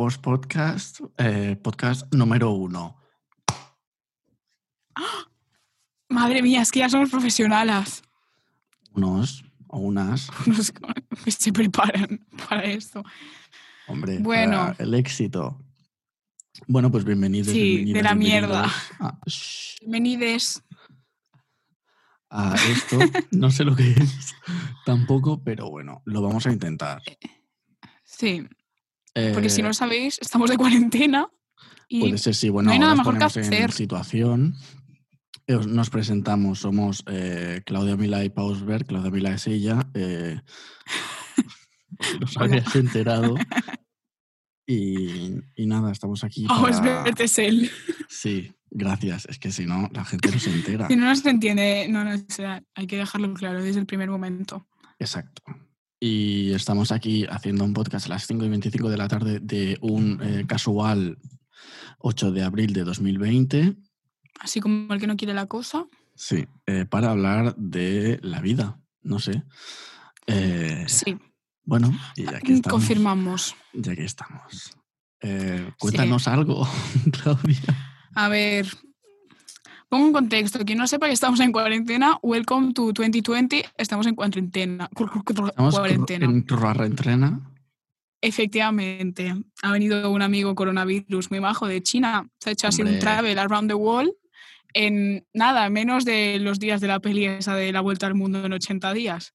Vos Podcast, eh, podcast número uno. Madre mía, es que ya somos profesionales. Unos o unas, Nos- que se preparan para esto. hombre, Bueno. para el éxito. Bueno, pues bienvenidos. Sí, de la mierda. A, Bienvenides. a esto, no sé lo que es tampoco, pero bueno, lo vamos a intentar. Sí, porque si Eh, no sabéis, estamos de cuarentena y Puede ser, sí. Bueno, hay ahora nada mejor que hacer. situación. Eh, os- Nos presentamos, somos eh, Claudia Mila y Pausberg. Claudia Mila es ella. Eh, por si no os Hola. habías enterado. Y, y nada, estamos aquí. Es para- es él. Sí, gracias. Es que si no, la gente no se entera. Si no nos entiende, no, no, o sea, hay que dejarlo claro desde el primer momento. Exacto. Y estamos aquí haciendo un podcast a las 5 y 25 de la tarde de un eh, casual 8 de abril de 2020. Así como el que no quiere la cosa. Sí, eh, para hablar de la vida, no sé. Eh, Sí, Bueno, y ya que estamos. confirmamos. Ya que estamos. Cuéntanos algo, Claudia. A ver, pongo un contexto. Quien no sepa que estamos en cuarentena, welcome to 2020. Estamos en cuarentena. Estamos cuarentena. en Entrena. Efectivamente, ha venido un amigo coronavirus muy majo de China, se ha hecho así un travel around the world en nada, menos de los días de la peli esa de la vuelta al mundo en 80 días.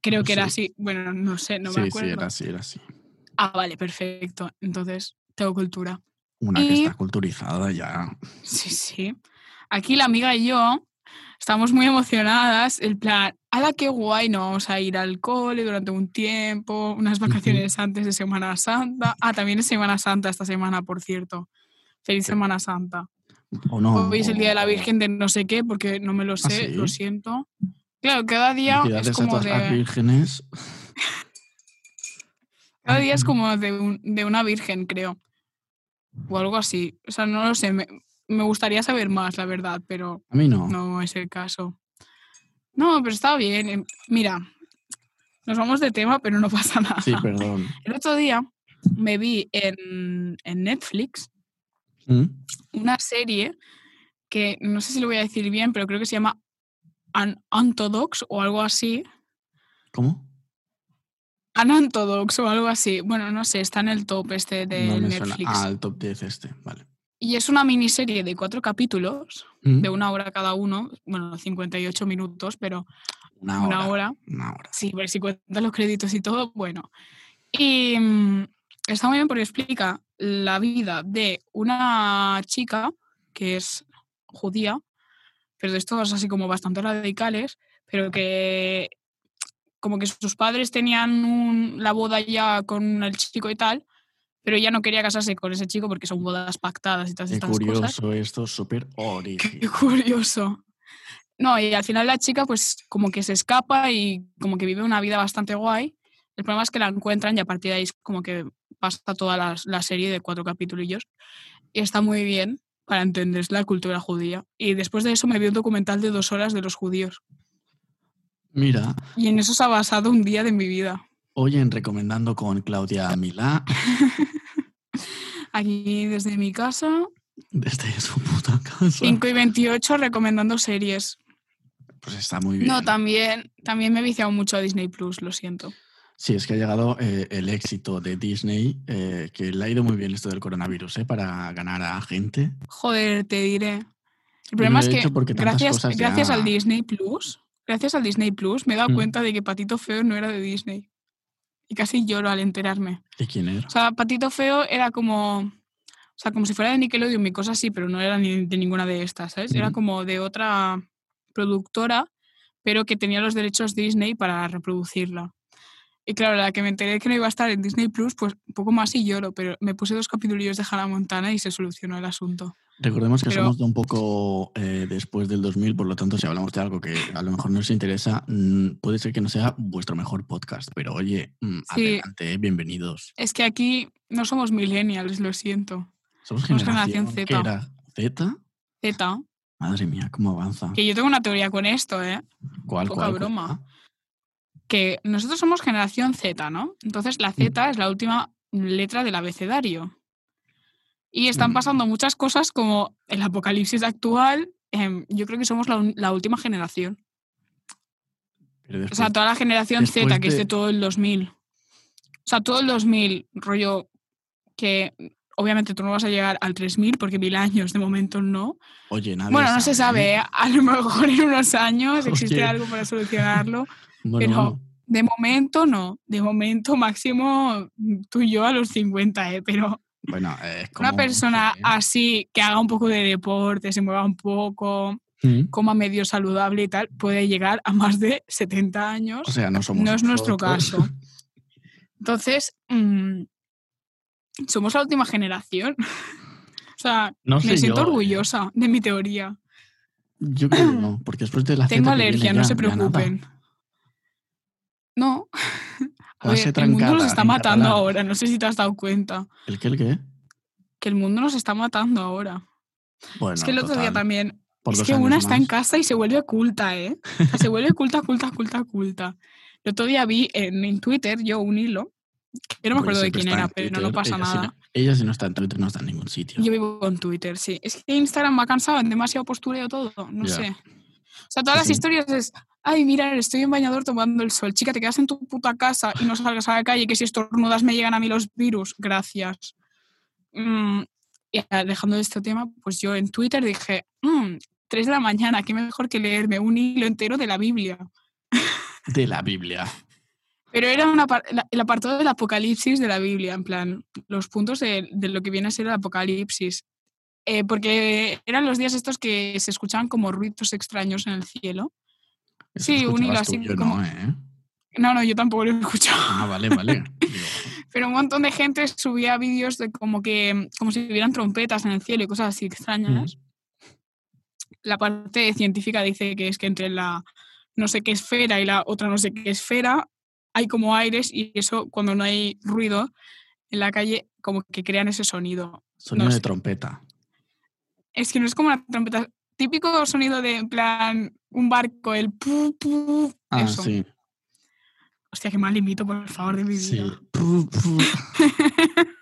Creo que era Sí. así, bueno, no sé, no sí, me sí, acuerdo. era así, era así. Ah, vale, perfecto. Entonces, tengo cultura. Una que está culturizada ya. Sí, sí. Aquí la amiga y yo estamos muy emocionadas. El plan, ¡hala qué guay! No vamos a ir al cole durante un tiempo, unas vacaciones antes de Semana Santa. Ah, también es Semana Santa esta semana, por cierto. Feliz Sí. Semana Santa. O no. Hoy es el Día de la Virgen de no sé qué, porque no me lo sé, ¿sí? lo siento. Claro, cada día es a como las de, vírgenes. cada día es como de, un- de una virgen, creo. O algo así. O sea, no lo sé. Me, me gustaría saber más, la verdad, pero A mí no. No es el caso. No, pero está bien. em, Mira, nos vamos de tema, pero no pasa nada. Sí, perdón. El otro día me vi en, en Netflix ¿Mm? una serie que no sé si lo voy a decir bien, pero creo que se llama Unorthodox o algo así. ¿Cómo? Unorthodox o algo así. Bueno, no sé, está en el top este de no. Netflix. Ah, el top 10 este, vale. Y es una miniserie de cuatro capítulos, ¿Mm? de una hora cada uno. Bueno, 58 minutos, pero Una hora. una hora. Una hora. Sí, ver si cuentan los créditos y todo, bueno. Y mm, está muy bien porque explica la vida de una chica que es judía, pero de estos así como bastante radicales, pero que como que sus padres tenían un- la boda ya con el chico y tal, pero ella no quería casarse con ese chico porque son bodas pactadas y todas Qué estas cosas. curioso esto, súper Qué curioso. No, y al final la chica pues como que se escapa y como que vive una vida bastante guay. El problema es que la encuentran y a partir de ahí es como que pasa toda la, la serie de cuatro capítulillos. Y está muy bien para entender la cultura judía. Y después de eso me vi un documental de dos horas de los judíos. Mira, Y en eso se ha basado un día de mi vida. hoy en Recomendando con Claudia Milá, Aquí desde mi casa, desde su puta casa. 5 y 28 recomendando series. Pues está muy bien. No, también, también me he viciado mucho a Disney Plus, lo siento. Sí, es que ha llegado eh, el éxito de Disney, eh, que le ha ido muy bien esto del coronavirus, ¿eh? Para ganar a gente. Joder, te diré. El problema es que gracias, gracias ya- al Disney Plus, gracias al Disney Plus, me he dado Mm. cuenta de que Patito Feo no era de Disney. Y casi lloro al enterarme. ¿De quién era? O sea, Patito Feo era como. O sea, como si fuera de Nickelodeon, mi cosa así, pero no era ni de ninguna de estas, ¿sabes? Era como de otra productora, pero que tenía los derechos Disney para reproducirla. Y claro, la que me enteré que no iba a estar en Disney Plus, pues un poco más y lloro, pero me puse dos capítulos de Hannah Montana y se solucionó el asunto. Recordemos que Pero- somos de un poco eh, después del 2000, por lo tanto, si hablamos de algo que a lo mejor no os interesa, mm, puede ser que no sea vuestro mejor podcast, pero oye, mm, Sí. adelante, eh, bienvenidos. Es que aquí no somos millennials, lo siento. Somos Somos generación, generación ¿qué Z. era? ¿Z? Z, Madre mía, cómo avanza. que yo tengo una teoría con esto, ¿eh? ¿Cuál, poca cuál, broma. cuál? Que nosotros somos generación Z, ¿no? Entonces la Z es la última letra del abecedario. Y están pasando muchas cosas como el apocalipsis actual. em, yo creo que somos la, la última generación. Pero O después, sea, toda la generación Z, que es de- de todo el 2000. O sea, todo el 2000, rollo que obviamente tú no vas a llegar al 3000 porque mil años de momento no. oye, nadie Bueno, no se sabe, ¿eh? ¿eh? a lo mejor en unos años existe Oye. algo para solucionarlo. Bueno, pero- bueno, De momento no. De momento máximo mm, tú y yo a los 50, ¿eh? Pero bueno, una persona sí. así que haga un poco de deporte, se mueva un poco, Mm. coma medio saludable y tal, puede llegar a más de 70 años. O sea, no somos no es nuestro caso. Entonces, mm, somos la última generación. o sea, No sé me siento yo, eh. orgullosa de mi teoría. Yo creo que no, porque después de la Tengo alergia, no ya- se preocupen. No. A ver, el mundo nos trancada está matando catalán. ahora, no sé si te has dado cuenta. ¿El qué, el qué? Que el mundo nos está matando ahora. Bueno, es que el otro día también. por es que una años está en más. casa y se vuelve culta, ¿eh? O sea, se vuelve culta, culta, culta, culta. El otro día vi en, en Twitter yo un hilo, que no me acuerdo de quién era, pero no, Twitter, pasa ella si nada. no- ella si no está en Twitter no está en ningún sitio. Yo vivo con Twitter, sí. Es que Instagram me ha cansado, en demasiado postureo todo, no Ya. sé. O sea, todas Sí, las historias es, ay, mira, estoy en bañador tomando el sol. Chica, te quedas en tu puta casa y no salgas a la calle, que si estornudas me llegan a mí los virus. Gracias. Mm, y dejando de este tema, pues yo en Twitter dije, "Mm, 3 de la mañana, qué mejor que leerme un hilo entero de la Biblia. De la Biblia. Pero era una la- el apartado del apocalipsis de la Biblia, en plan, los puntos de, de lo que viene a ser el apocalipsis. Eh, porque eran los días estos que se escuchaban como ruidos extraños en el cielo. Eso Sí, un hilo así yo como- no, ¿eh? No, no, yo tampoco lo he escuchado. Ah, vale, vale. Pero un montón de gente subía vídeos de como que, como si hubieran trompetas en el cielo y cosas así extrañas. La parte científica dice que es que entre la no sé qué esfera y la otra no sé qué esfera hay como aires y eso cuando no hay ruido en la calle como que crean ese sonido. Sonido No de sé. trompeta. Es que no es como una trompeta, típico sonido de en plan un barco, el pu pu. Ah, eso. sí. Hostia, qué mal imito, por favor, de mi vida. Sí. Pu, pu.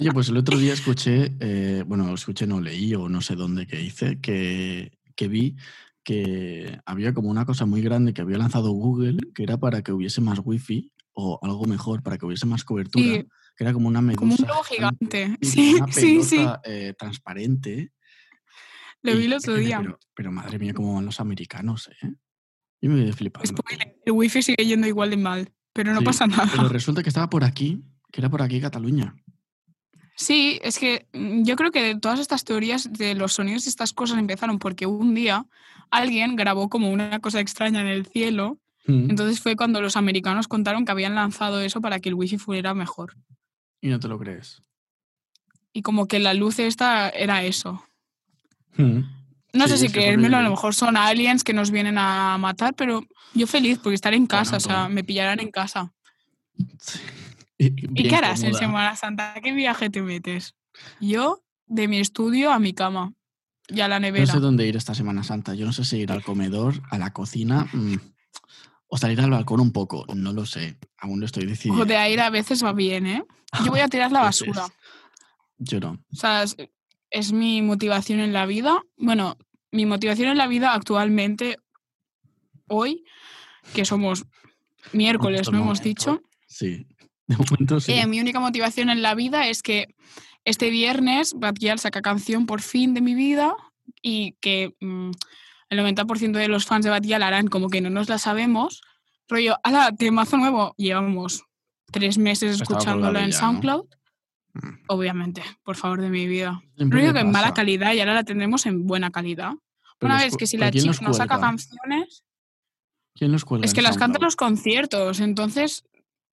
Oye, pues el otro día escuché, eh, bueno, escuché, no leí o no sé dónde que hice, que, que vi que había como una cosa muy grande que había lanzado Google, que era para que hubiese más wifi o algo mejor, para que hubiese más cobertura, Sí. que era como una medusa. Como un globo gigante, gigante. Sí, una sí, sí. eh, transparente. Lo vi el me otro quedé, día. Pero, pero madre mía, cómo van los americanos, ¿eh? Yo me quedé flipando. Spoiler, el wifi sigue yendo igual de mal, pero no Sí, pasa nada. Pero resulta que estaba por aquí, que era por aquí Cataluña. Sí, es que mm, yo creo que todas estas teorías de los sonidos y estas cosas empezaron porque un día alguien grabó como una cosa extraña en el cielo. Mm. Entonces fue cuando los americanos contaron que habían lanzado eso para que el wifi fuera mejor. Y no te lo crees. Y como que la luz esta era eso. Mm. No Sí, sé si creérmelo, a lo mejor son aliens que nos vienen a matar, pero yo feliz porque estar en casa, o sea, me pillarán en casa. Sí. Y, ¿Y bien qué harás en. Semana Santa? ¿A qué viaje te metes? Yo, de mi estudio a mi cama y a la No nevera. sé dónde ir esta Semana Santa. Yo no sé si ir al comedor, a la cocina mm, o salir al balcón un poco. No lo sé. Aún lo estoy decidiendo. Ojo, de aire a veces va bien, ¿eh? Yo voy a tirar la A veces. basura. Yo no. O sea, es, mi motivación en la vida. Bueno, mi motivación en la vida actualmente, hoy, que somos miércoles, ¿no hemos dicho? Sí. De momento sí. Eh, mi única motivación en la vida es que este viernes Batgirl saca canción por fin de mi vida y que mm, el 90% de los fans de Batgirl harán como que no nos la sabemos. Rollo, ala, temazo nuevo. Llevamos tres meses Estaba escuchándola en. SoundCloud. Obviamente, por favor, de mi vida. Rollo me que en mala calidad y ahora la tendremos en buena calidad. Pero Una vez que si ¿pero la chica no saca canciones, ¿Quién los cuelga? es que las canta en los conciertos. Entonces,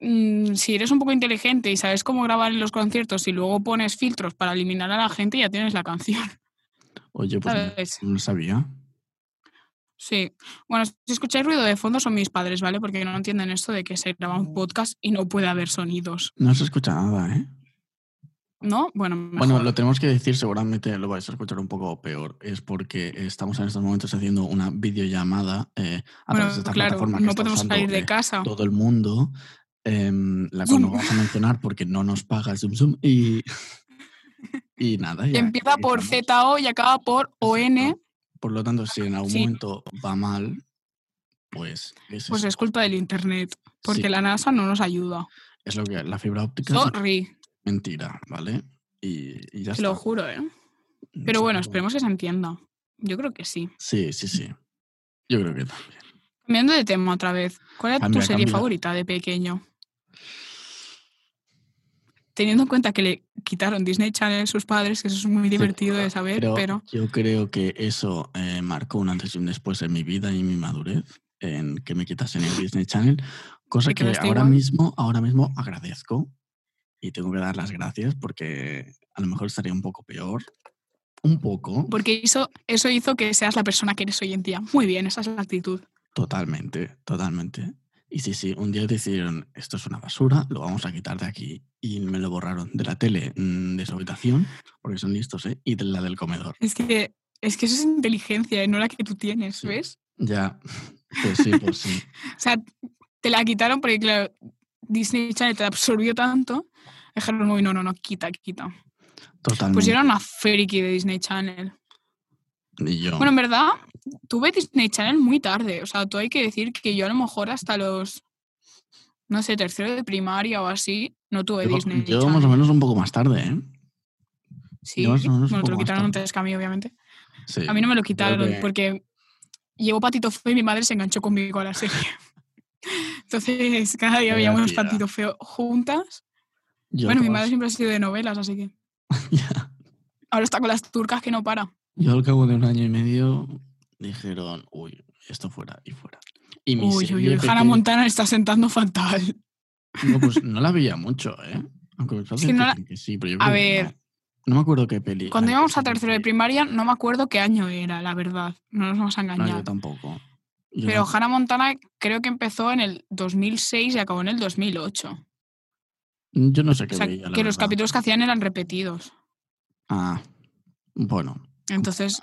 mm, si eres un poco inteligente y sabes cómo grabar en los conciertos y luego pones filtros para eliminar a la gente, ya tienes la canción. Oye, pues no- ¿Sabes? no, lo sabía. Sí. Bueno, si escucháis ruido de fondo son mis padres, ¿vale? Porque no entienden esto de que se graba un podcast y no puede haber sonidos. No se escucha nada, ¿eh? ¿No? Bueno, mejor. Bueno, lo tenemos que decir, seguramente lo vais a escuchar un poco peor, es porque estamos en estos momentos haciendo una videollamada eh, a Bueno, través de esta claro, plataforma que no está podemos usando, salir de eh, casa. todo el mundo em, la cual no vamos a mencionar porque no nos paga Zoom Zoom y, y nada. ya Empieza por. ZO y acaba por ON. Por lo tanto, si en algún Sí. momento va mal, pues es, Pues eso. es culpa del internet, porque Sí. la NASA no nos ayuda. Es lo que la fibra óptica Sorry, mentira, ¿vale? Y, y ya te lo juro, ¿eh? Pero bueno, esperemos que se entienda. Yo creo que sí. Sí, sí, sí. Yo creo que también. Cambiando de tema otra vez, ¿cuál es Cambia, tu serie cambia. favorita de pequeño? Teniendo en cuenta que le quitaron Disney Channel sus padres, que eso es muy divertido de saber, Pero pero yo creo que eso eh, marcó un antes y un después en mi vida y mi madurez, en que me quitasen el Disney Channel, cosa ¿Te que ahora igual? mismo, ahora mismo agradezco y tengo que dar las gracias porque a lo mejor estaría un poco peor, un poco, porque eso, eso hizo que seas la persona que eres hoy en día. Muy bien, esa es la actitud. totalmente, totalmente. Y sí, sí, un día decidieron, esto es una basura, lo vamos a quitar de aquí. Y me lo borraron de la tele, mm, de su habitación, porque son listos, ¿eh? Y de la del comedor. Es que, es que eso es inteligencia, ¿eh? no la que tú tienes, Sí. ¿ves? Ya, pues sí, pues sí. O sea, te la quitaron porque, claro, Disney Channel te absorbió tanto. Dijeron, uy, no, no, no, quita, quita. Totalmente. Pues yo era una friki de Disney Channel. Y yo. Bueno, en verdad, tuve Disney Channel muy tarde. O sea, tú hay que decir que yo a lo mejor hasta los, no sé, tercero de primaria o así, no tuve yo, Disney yo Channel. más o menos un poco más tarde, ¿eh? Sí, yo bueno, te lo quitaron antes que a mí, obviamente. Sí. A mí no me lo quitaron que- porque llegó Patito Feo y mi madre se enganchó conmigo a la serie. Entonces, cada día veíamos tía. Patito Feo juntas. yo bueno, mi madre siempre ha sido de novelas, así que ya. ahora está con las turcas que no para. Yo al cabo de un año y medio dijeron, uy, esto fuera y fuera. Y mi Uy, uy, uy, Hannah Montana está sentando fatal. No, pues no la veía mucho, ¿eh? Aunque me parece que no la- que sí, pero yo A creo que ver. no. No me acuerdo qué peli. Cuando íbamos a tercero de primaria, no me acuerdo qué año era, la verdad. No nos vamos a No, engañar. yo tampoco. Pero Hannah Montana creo que empezó en el 2006 y acabó en el 2008. yo no sé qué O sea, veía, la que los capítulos que hacían eran repetidos. Ah, bueno. Entonces,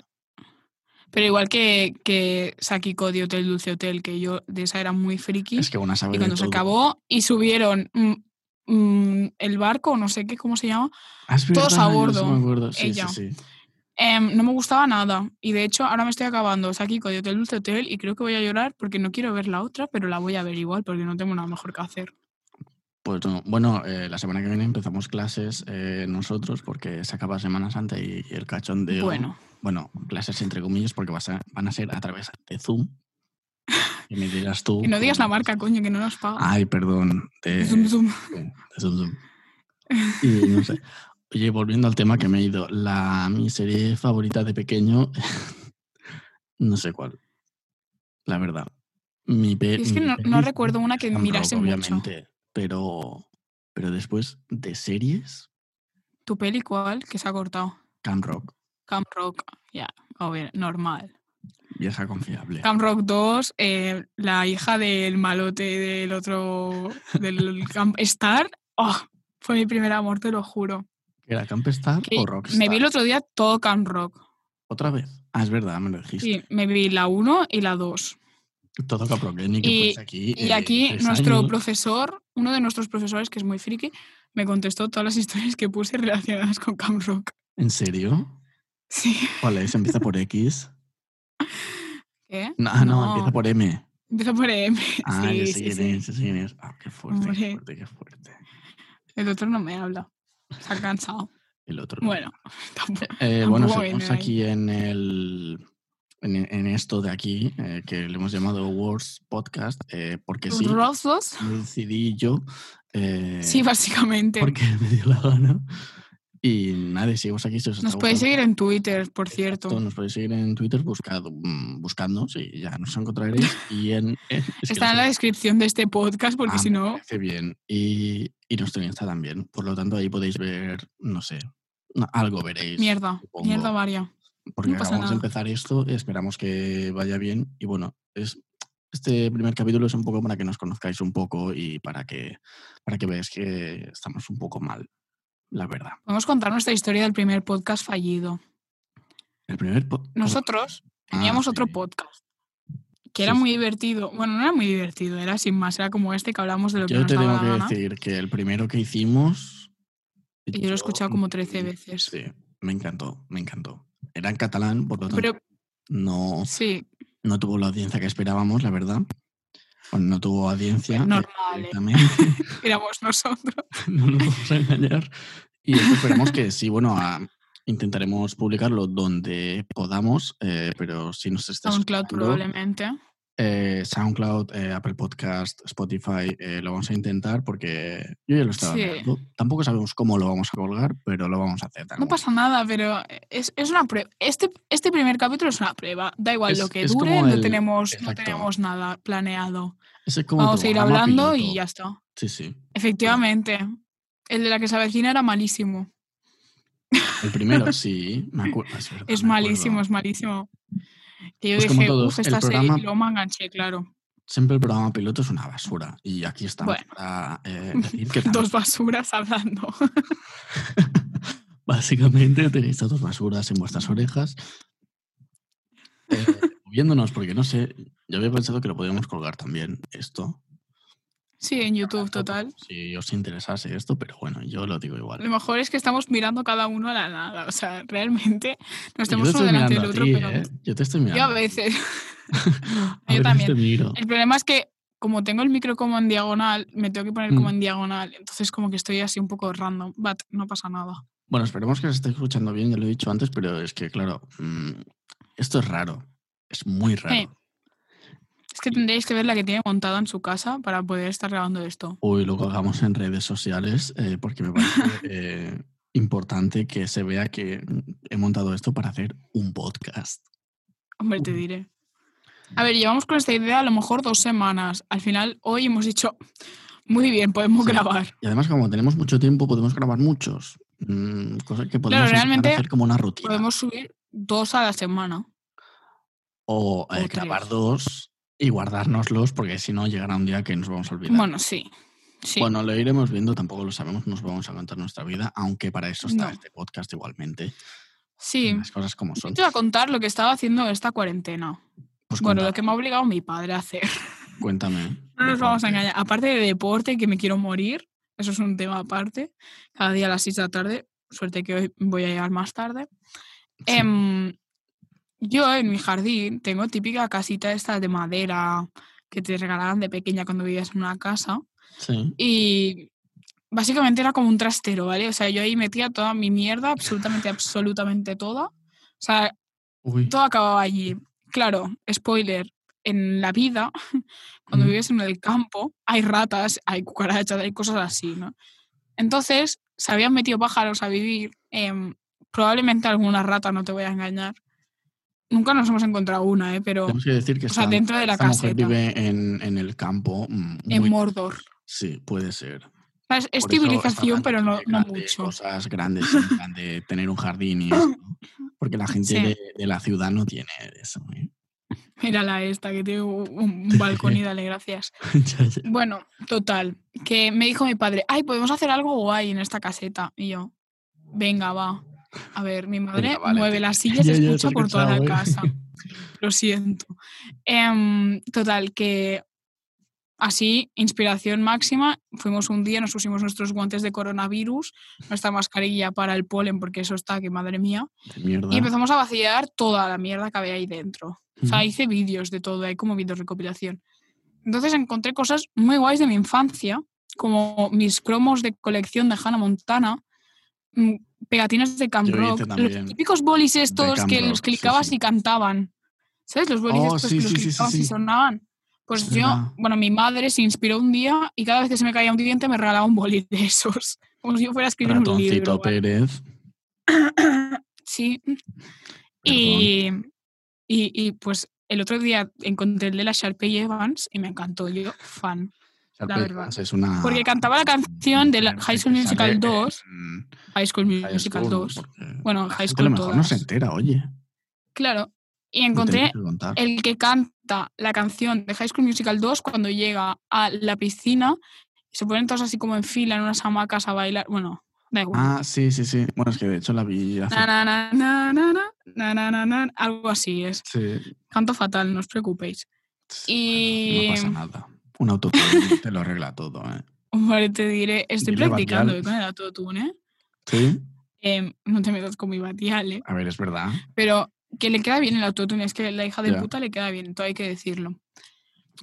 pero igual que, que Sakiko de Hotel Dulce Hotel, que yo de esa era muy friki. Es que una sabe y cuando se todo. acabó y subieron mm, mm, el barco, no sé qué, ¿cómo se llama? Ah, todos a bordo, me acuerdo. Sí, ella. sí, sí. Em, no me gustaba nada. Y de hecho, ahora me estoy acabando Sakiko de Hotel Dulce Hotel y creo que voy a llorar porque no quiero ver la otra, pero la voy a ver igual porque no tengo nada mejor que hacer. Pues no. Bueno, eh, la semana que viene empezamos clases eh, nosotros porque se acaba Semana Santa y, y el cachondeo. Bueno, Bueno, clases entre comillas porque va a van a ser a través de Zoom. Y me dirás tú. que no digas la marca, coño, que no nos paga. Ay, perdón. De, Zoom, zoom. de Zoom Zoom. Y no sé. Oye, volviendo al tema que me he ido, la mi serie favorita de pequeño, no sé cuál. La verdad. Mi pe- Es que mi no, recuerdo una que mirase Rock, mucho. obviamente, pero, pero después de series, ¿Tu peli cuál? Que se ha cortado. Camp Rock, Camp Rock, ya, obvio, normal. vieja confiable. Camp Rock 2, eh, la hija del malote del otro, del Camp Star. Oh, fue mi primer amor, te lo juro. ¿Era Camp o Rockstar? me vi el otro día todo Camp Rock. ¿Otra vez? Ah, es verdad, me lo dijiste. Sí, me vi la 1 y la 2. Todo Camp Rock, eh, Y- aquí. Y eh, aquí nuestro años. profesor, uno de nuestros profesores que es muy friki, me contestó todas las historias que puse relacionadas con Camp Rock. ¿En serio? Sí. ¿Cuál es? ¿Empieza por X? ¿Qué? No, no, empieza por M. Empieza por M. Ah, sí, sí, sí. es, es. Ah, qué fuerte, qué fuerte, qué fuerte. El otro no me habla. Se ha cansado. El otro. no. Bueno, tampoco. Eh, bueno, tampoco seguimos aquí en el. En, en esto de aquí, eh, que le hemos llamado Wars Podcast, eh, porque sí, ¿Rossos? lo decidí yo. eh, Sí, básicamente. porque me dio la gana. Y nada, y seguimos aquí. Si os Nos podéis seguir en Twitter, por cierto. Exacto, Nos podéis seguir en Twitter buscado, mm, buscando, sí, ya nos encontraréis. Y en. en- es que Está en la descripción de este podcast, porque Ah, si no, parece bien. Y, y nuestro Insta también. Por lo tanto, ahí podéis ver, no sé, algo veréis. mierda, supongo. mierda varia. Porque no de nada. empezar esto, esperamos que vaya bien. Y bueno, es, este primer capítulo es un poco para que nos conozcáis un poco y para que, para que veáis que estamos un poco mal, la verdad. Podemos contar nuestra historia del primer podcast fallido. El primer po-. Nosotros Ah, teníamos otro sí. podcast que era Sí, muy divertido. Bueno, no era muy divertido, era sin más, era como este que hablamos de lo que Yo nos te daba tengo que gana. decir que el primero que hicimos. Y yo lo he escuchado como 13 mm, veces. Sí, me encantó, me encantó. Era en catalán, por lo tanto, Pero no, sí, no tuvo la audiencia que esperábamos, la verdad. Bueno, no tuvo audiencia. eh, normal, ¿eh? éramos nosotros. no nos vamos a engañar. Y eso esperemos que sí, bueno, a- intentaremos publicarlo donde podamos, eh, pero si nos estás SoundCloud probablemente. eh, SoundCloud, Apple Podcast, Spotify, lo vamos a intentar porque yo ya lo estaba Sí. Tampoco sabemos cómo lo vamos a colgar, pero lo vamos a hacer. de No pasa nada, pero es, es una prueba. Este, este primer capítulo es una prueba. Da igual Es- lo que dure, no, tenemos, no tenemos nada planeado. Ese es como tu Vamos a ir hablando y ya está. Sí, sí. Efectivamente. El de la que se avecina era malísimo. El primero, sí, me. Es, verdad, Es me malísimo, es malísimo. Que yo Pues dije, uff, esta serie, programa- y luego me enganché, claro. Siempre el programa piloto es una basura. Y aquí estamos Bueno. para eh, decir que. Dos basuras hablando. Básicamente tenéis a dos basuras en vuestras orejas. eh, viéndonos, porque no sé, yo había pensado que lo podíamos colgar también esto. Sí, en YouTube, total. Si os interesase esto, pero bueno, yo lo digo Lo igual. mejor es que estamos mirando cada uno a la nada. O sea, realmente no Yo estamos te uno delante del otro, ti, pero ¿eh? Yo te estoy mirando. yo a veces. A yo también. El problema es que como tengo el micro como en diagonal, me tengo que poner como Mm. en diagonal. Entonces como que estoy así un poco random. But no pasa nada. Bueno, esperemos que se esté escuchando bien, ya lo he dicho antes, pero es que, claro, mm, esto es raro. Es muy raro. Sí. Es que tendréis que ver la que tiene montada en su casa para poder estar grabando esto. Hoy lo colgamos en redes sociales eh, porque me parece eh, importante que se vea que he montado esto para hacer un podcast. Hombre, te diré. A ver, llevamos con esta idea a lo mejor dos semanas. Al final, hoy hemos dicho, muy bien, podemos Sí. grabar. Y además, como tenemos mucho tiempo, podemos grabar muchos. Mm, cosas que podemos realmente hacer como una rutina. Podemos subir dos a la semana. O eh, o grabar tres. dos y guardárnoslos, porque si no, llegará un día que nos vamos a olvidar. Bueno, sí. Sí. Bueno, lo iremos viendo, tampoco lo sabemos, nos vamos a contar nuestra vida, aunque para eso está No. este podcast igualmente. sí. Las cosas como son. te voy a contar lo que estaba haciendo esta cuarentena. Pues Bueno, lo que me ha obligado mi padre a hacer. cuéntame. No nos vamos a engañar. Aparte de deporte, que me quiero morir, eso es un tema aparte. Cada día a las 6 de la tarde, suerte que hoy voy a llegar más tarde. Sí. Em, yo en mi jardín tengo típica casita esta de madera que te regalaban de pequeña cuando vivías en una casa. Sí. Y básicamente era como un trastero, ¿vale? O sea, yo ahí metía toda mi mierda, absolutamente, absolutamente toda. O sea, Uy. todo acababa allí. Claro, spoiler, en la vida, cuando Ujú. vives en el campo, hay ratas, hay cucarachas, hay cosas así, ¿no? Entonces, se habían metido pájaros a vivir, em, probablemente alguna rata, no te voy a engañar. Nunca nos hemos encontrado una, ¿eh? Pero Tenemos que decir que o sea, dentro de la esta mujer caseta. vive en, en el campo. mm, en Mordor. Sí, puede ser. Es, eso civilización, pero no, no mucho. Cosas grandes, de tener un jardín y esto. Porque la gente Sí. de, de la ciudad no tiene eso. ¿eh? Mírala esta, que tiene un, un balcón y dale gracias. Ya, ya. Bueno, total, que me dijo mi padre, ay, podemos hacer algo guay en esta caseta. Y yo, venga, va. A ver, mi madre Venga, vale, mueve las sillas y escucha por toda la casa. ¿eh? Lo siento. Em, total, que así, inspiración máxima, fuimos un día, nos pusimos nuestros guantes de coronavirus, nuestra mascarilla para el polen, porque eso está, que madre mía, y empezamos a vaciar toda la mierda que había ahí dentro. O sea, hice vídeos de todo, hay como vídeos recopilación. Entonces encontré cosas muy guays de mi infancia, como mis cromos de colección de Hannah Montana, mm, pegatinas de Camp Rock, los típicos bolis estos que Rock, los clicabas sí. y cantaban. ¿Sabes? Los bolis Oh, estos sí, que los clicabas y sonaban. Pues Es yo, bueno, mi madre se inspiró un día y cada vez que se me caía un diente me regalaba un boli de esos. Como si yo fuera a escribir un libro. Pérez. Sí. Y, y, y, pues el otro día encontré el de la Sharpay Evans y me encantó. Yo, fan. Sharpay verdad. Evans Es una, Porque cantaba la canción de la mujer High School Musical sale 2. en High School Musical High 2. Bueno, High School. A lo mejor no se entera, oye. Claro. Y encontré el que canta la canción de High School Musical 2 cuando llega a la piscina. Se ponen todos así como en fila en unas hamacas a bailar. Bueno, da igual. Ah, sí, sí, sí. Bueno, es que de hecho la vi hace... na, na, na, Algo así es. Sí. Canto fatal, no os preocupéis. Y... No pasa nada. Un autotune te lo arregla todo, ¿eh? Hombre, te diré, estoy Dile practicando eh, con el autotune, ¿eh? Sí. Em, no te metas con mi batial, ¿eh? A ver, es verdad. Pero que le queda bien el autotune, es que la hija de puta le queda bien, todo hay que decirlo.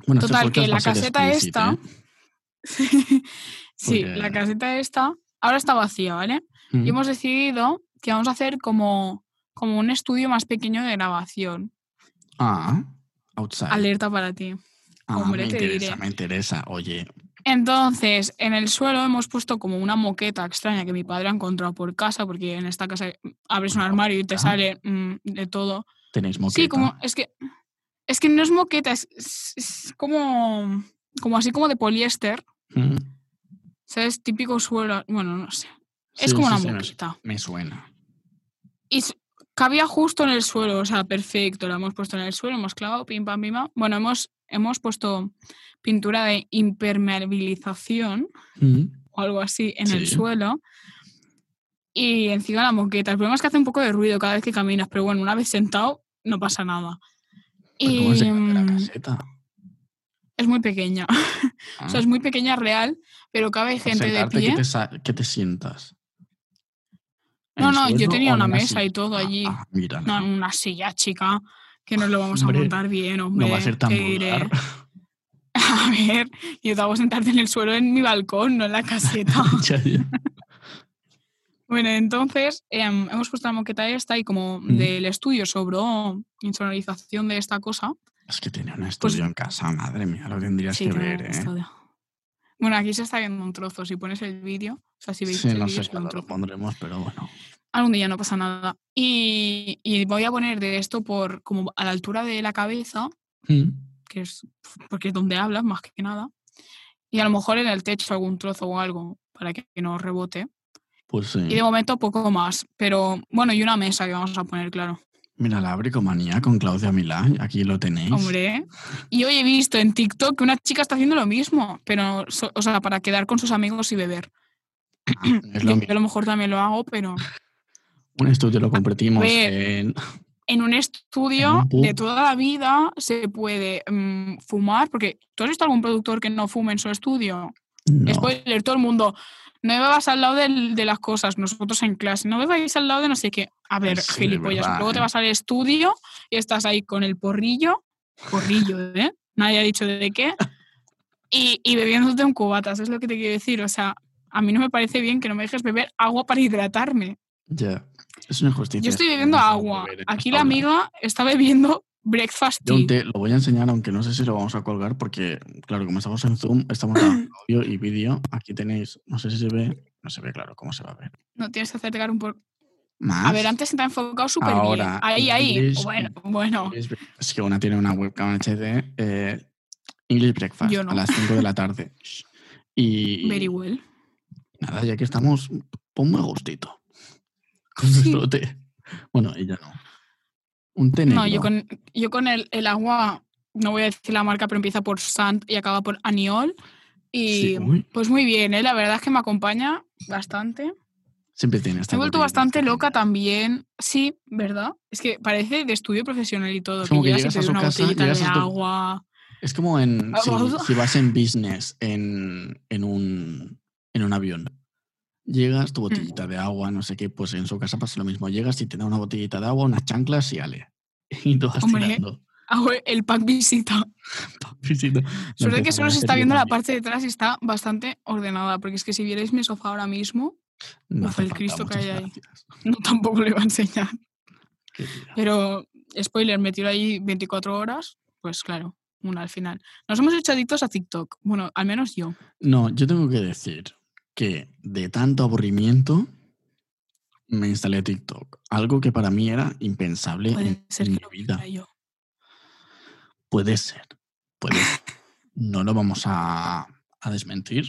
Bueno, este Total, que la caseta esta- ¿eh? sí, Porque- la caseta esta ahora está vacía, ¿vale? Mm. Y hemos decidido que vamos a hacer como, como un estudio más pequeño de grabación. Ah, outside. Alerta para ti. Ah, hombre, me te interesa, diré. me interesa. Oye, Entonces, en el suelo hemos puesto como una moqueta extraña que mi padre ha encontrado por casa, porque en esta casa abres un armario y te sale mm, de todo. tenéis moqueta. Sí, como es que es que no es moqueta, es, es- es como como así como de poliéster, Mm. ¿sabes? Típico suelo, bueno, no sé. Es como sí, una moqueta. Me suena. Y cabía justo en el suelo, o sea, perfecto. La hemos puesto en el suelo, hemos clavado, pim, pam, pim, pam. Bueno, hemos, hemos puesto pintura de impermeabilización o algo así en el suelo. Y encima la moqueta. El problema es que hace un poco de ruido cada vez que caminas, pero bueno, una vez sentado, no pasa nada. Y ¿Cómo se la mm, caseta? es muy pequeña. Ah, O sea, es muy pequeña real, pero cabe gente de pie. ¿qué te, sientas? ¿En No, no, yo tenía una mesa silla? y todo Ah, allí. Ah, mira, No, una silla, chica, que nos lo vamos Hombre, a montar bien, hombre. no va a ser tan vulgar. A ver, yo te hago sentarte en el suelo en mi balcón, no en la caseta. Ya, ya. bueno, entonces em, hemos puesto la moqueta esta y como Mm. del estudio sobró insonorización de esta cosa. Es que tiene un estudio en casa, madre mía, lo tendrías Pues Sí, que ver, ¿eh? estudio. Bueno, aquí se está viendo un trozo. Si pones el vídeo, o sea, si veis Sí, el no vídeo, sé cuándo lo pondremos, pero bueno. Algún día no pasa nada. Y, y voy a poner de esto por como a la altura de la cabeza, Mm. que es porque es donde hablas más que nada. Y a lo mejor en el techo algún trozo o algo para que no rebote. Pues sí. Y de momento poco más. Pero bueno, y una mesa que vamos a poner, claro. Mira, la bricomanía con Claudia Milán, aquí lo tenéis. Hombre. Y hoy he visto en TikTok que una chica está haciendo lo mismo, pero, so- o sea, para quedar con sus amigos y beber. Ah, es lo Yo, mismo. yo a lo mejor también lo hago, pero Un estudio lo convertimos ver, en... en un estudio un de toda la vida se puede mm, fumar, porque ¿tú has visto algún productor que no fume en su estudio? No. Spoiler, todo el mundo, no bebas al lado del- de las cosas, nosotros en clase, no bebáis al lado de no sé qué. A ver, Sí, de gilipollas, verdad, luego te ¿eh? vas al estudio y estás ahí con el porrillo, porrillo, ¿eh? Nadie ha dicho de qué, y, y bebiéndote un cubatas, es lo que te quiero decir, o sea, a mí no me parece bien que no me dejes beber agua para hidratarme. Ya. Es una injusticia. Yo estoy esto, bebiendo agua, en aquí la amiga está bebiendo breakfast Yo tea. lo voy a enseñar, aunque no sé si lo vamos a colgar, porque, claro, como estamos en Zoom, estamos grabando audio y vídeo. Aquí tenéis, no sé si se ve, no se ve claro cómo se va a ver. No tienes que acercar un poco. Más. A ver, antes se te ha enfocado súper bien. Ahora, Ahí, ahí. English- Bueno, bueno. Es que una tiene una webcam HD. eh, English Breakfast no. a las 5 de la tarde. Y Very well. nada, ya que estamos, ponme gustito. Con Sí. Bueno, ella no. Un té No, negro. yo con, yo con el, el agua, no voy a decir la marca, pero empieza por Sant y acaba por Aniol. Y Sí, pues muy bien, ¿eh? la verdad es que me acompaña bastante. siempre tiene esta Me he vuelto bastante loca también. Sí, ¿verdad? Es que parece de estudio profesional y todo. Es como que llegas llegas y a su una casa, botellita de tu- agua. Es como en si, si vas en business en, en, un, en un avión. Llegas, tu botellita de agua, no sé qué, pues en su casa pasa lo mismo. Llegas y te da una botellita de agua, unas chanclas y ale. Y tú vas Hombre, tirando. Hago el pack visita. Visita. No Suerte que solo se está viendo la parte de atrás y está bastante ordenada. Porque es que si vierais mi sofá ahora mismo, No Uf, hace el Cristo que hay ahí. gracias. no tampoco le va a enseñar. Pero, spoiler, me tiro ahí 24 horas, pues claro, una al final. Nos hemos hecho adictos a TikTok. Bueno, al menos yo. No, yo tengo que decir que de tanto aburrimiento me instalé TikTok. Algo que para mí era impensable en, ser en mi vida. yo. Puede ser. Puede ser. No lo vamos a, a desmentir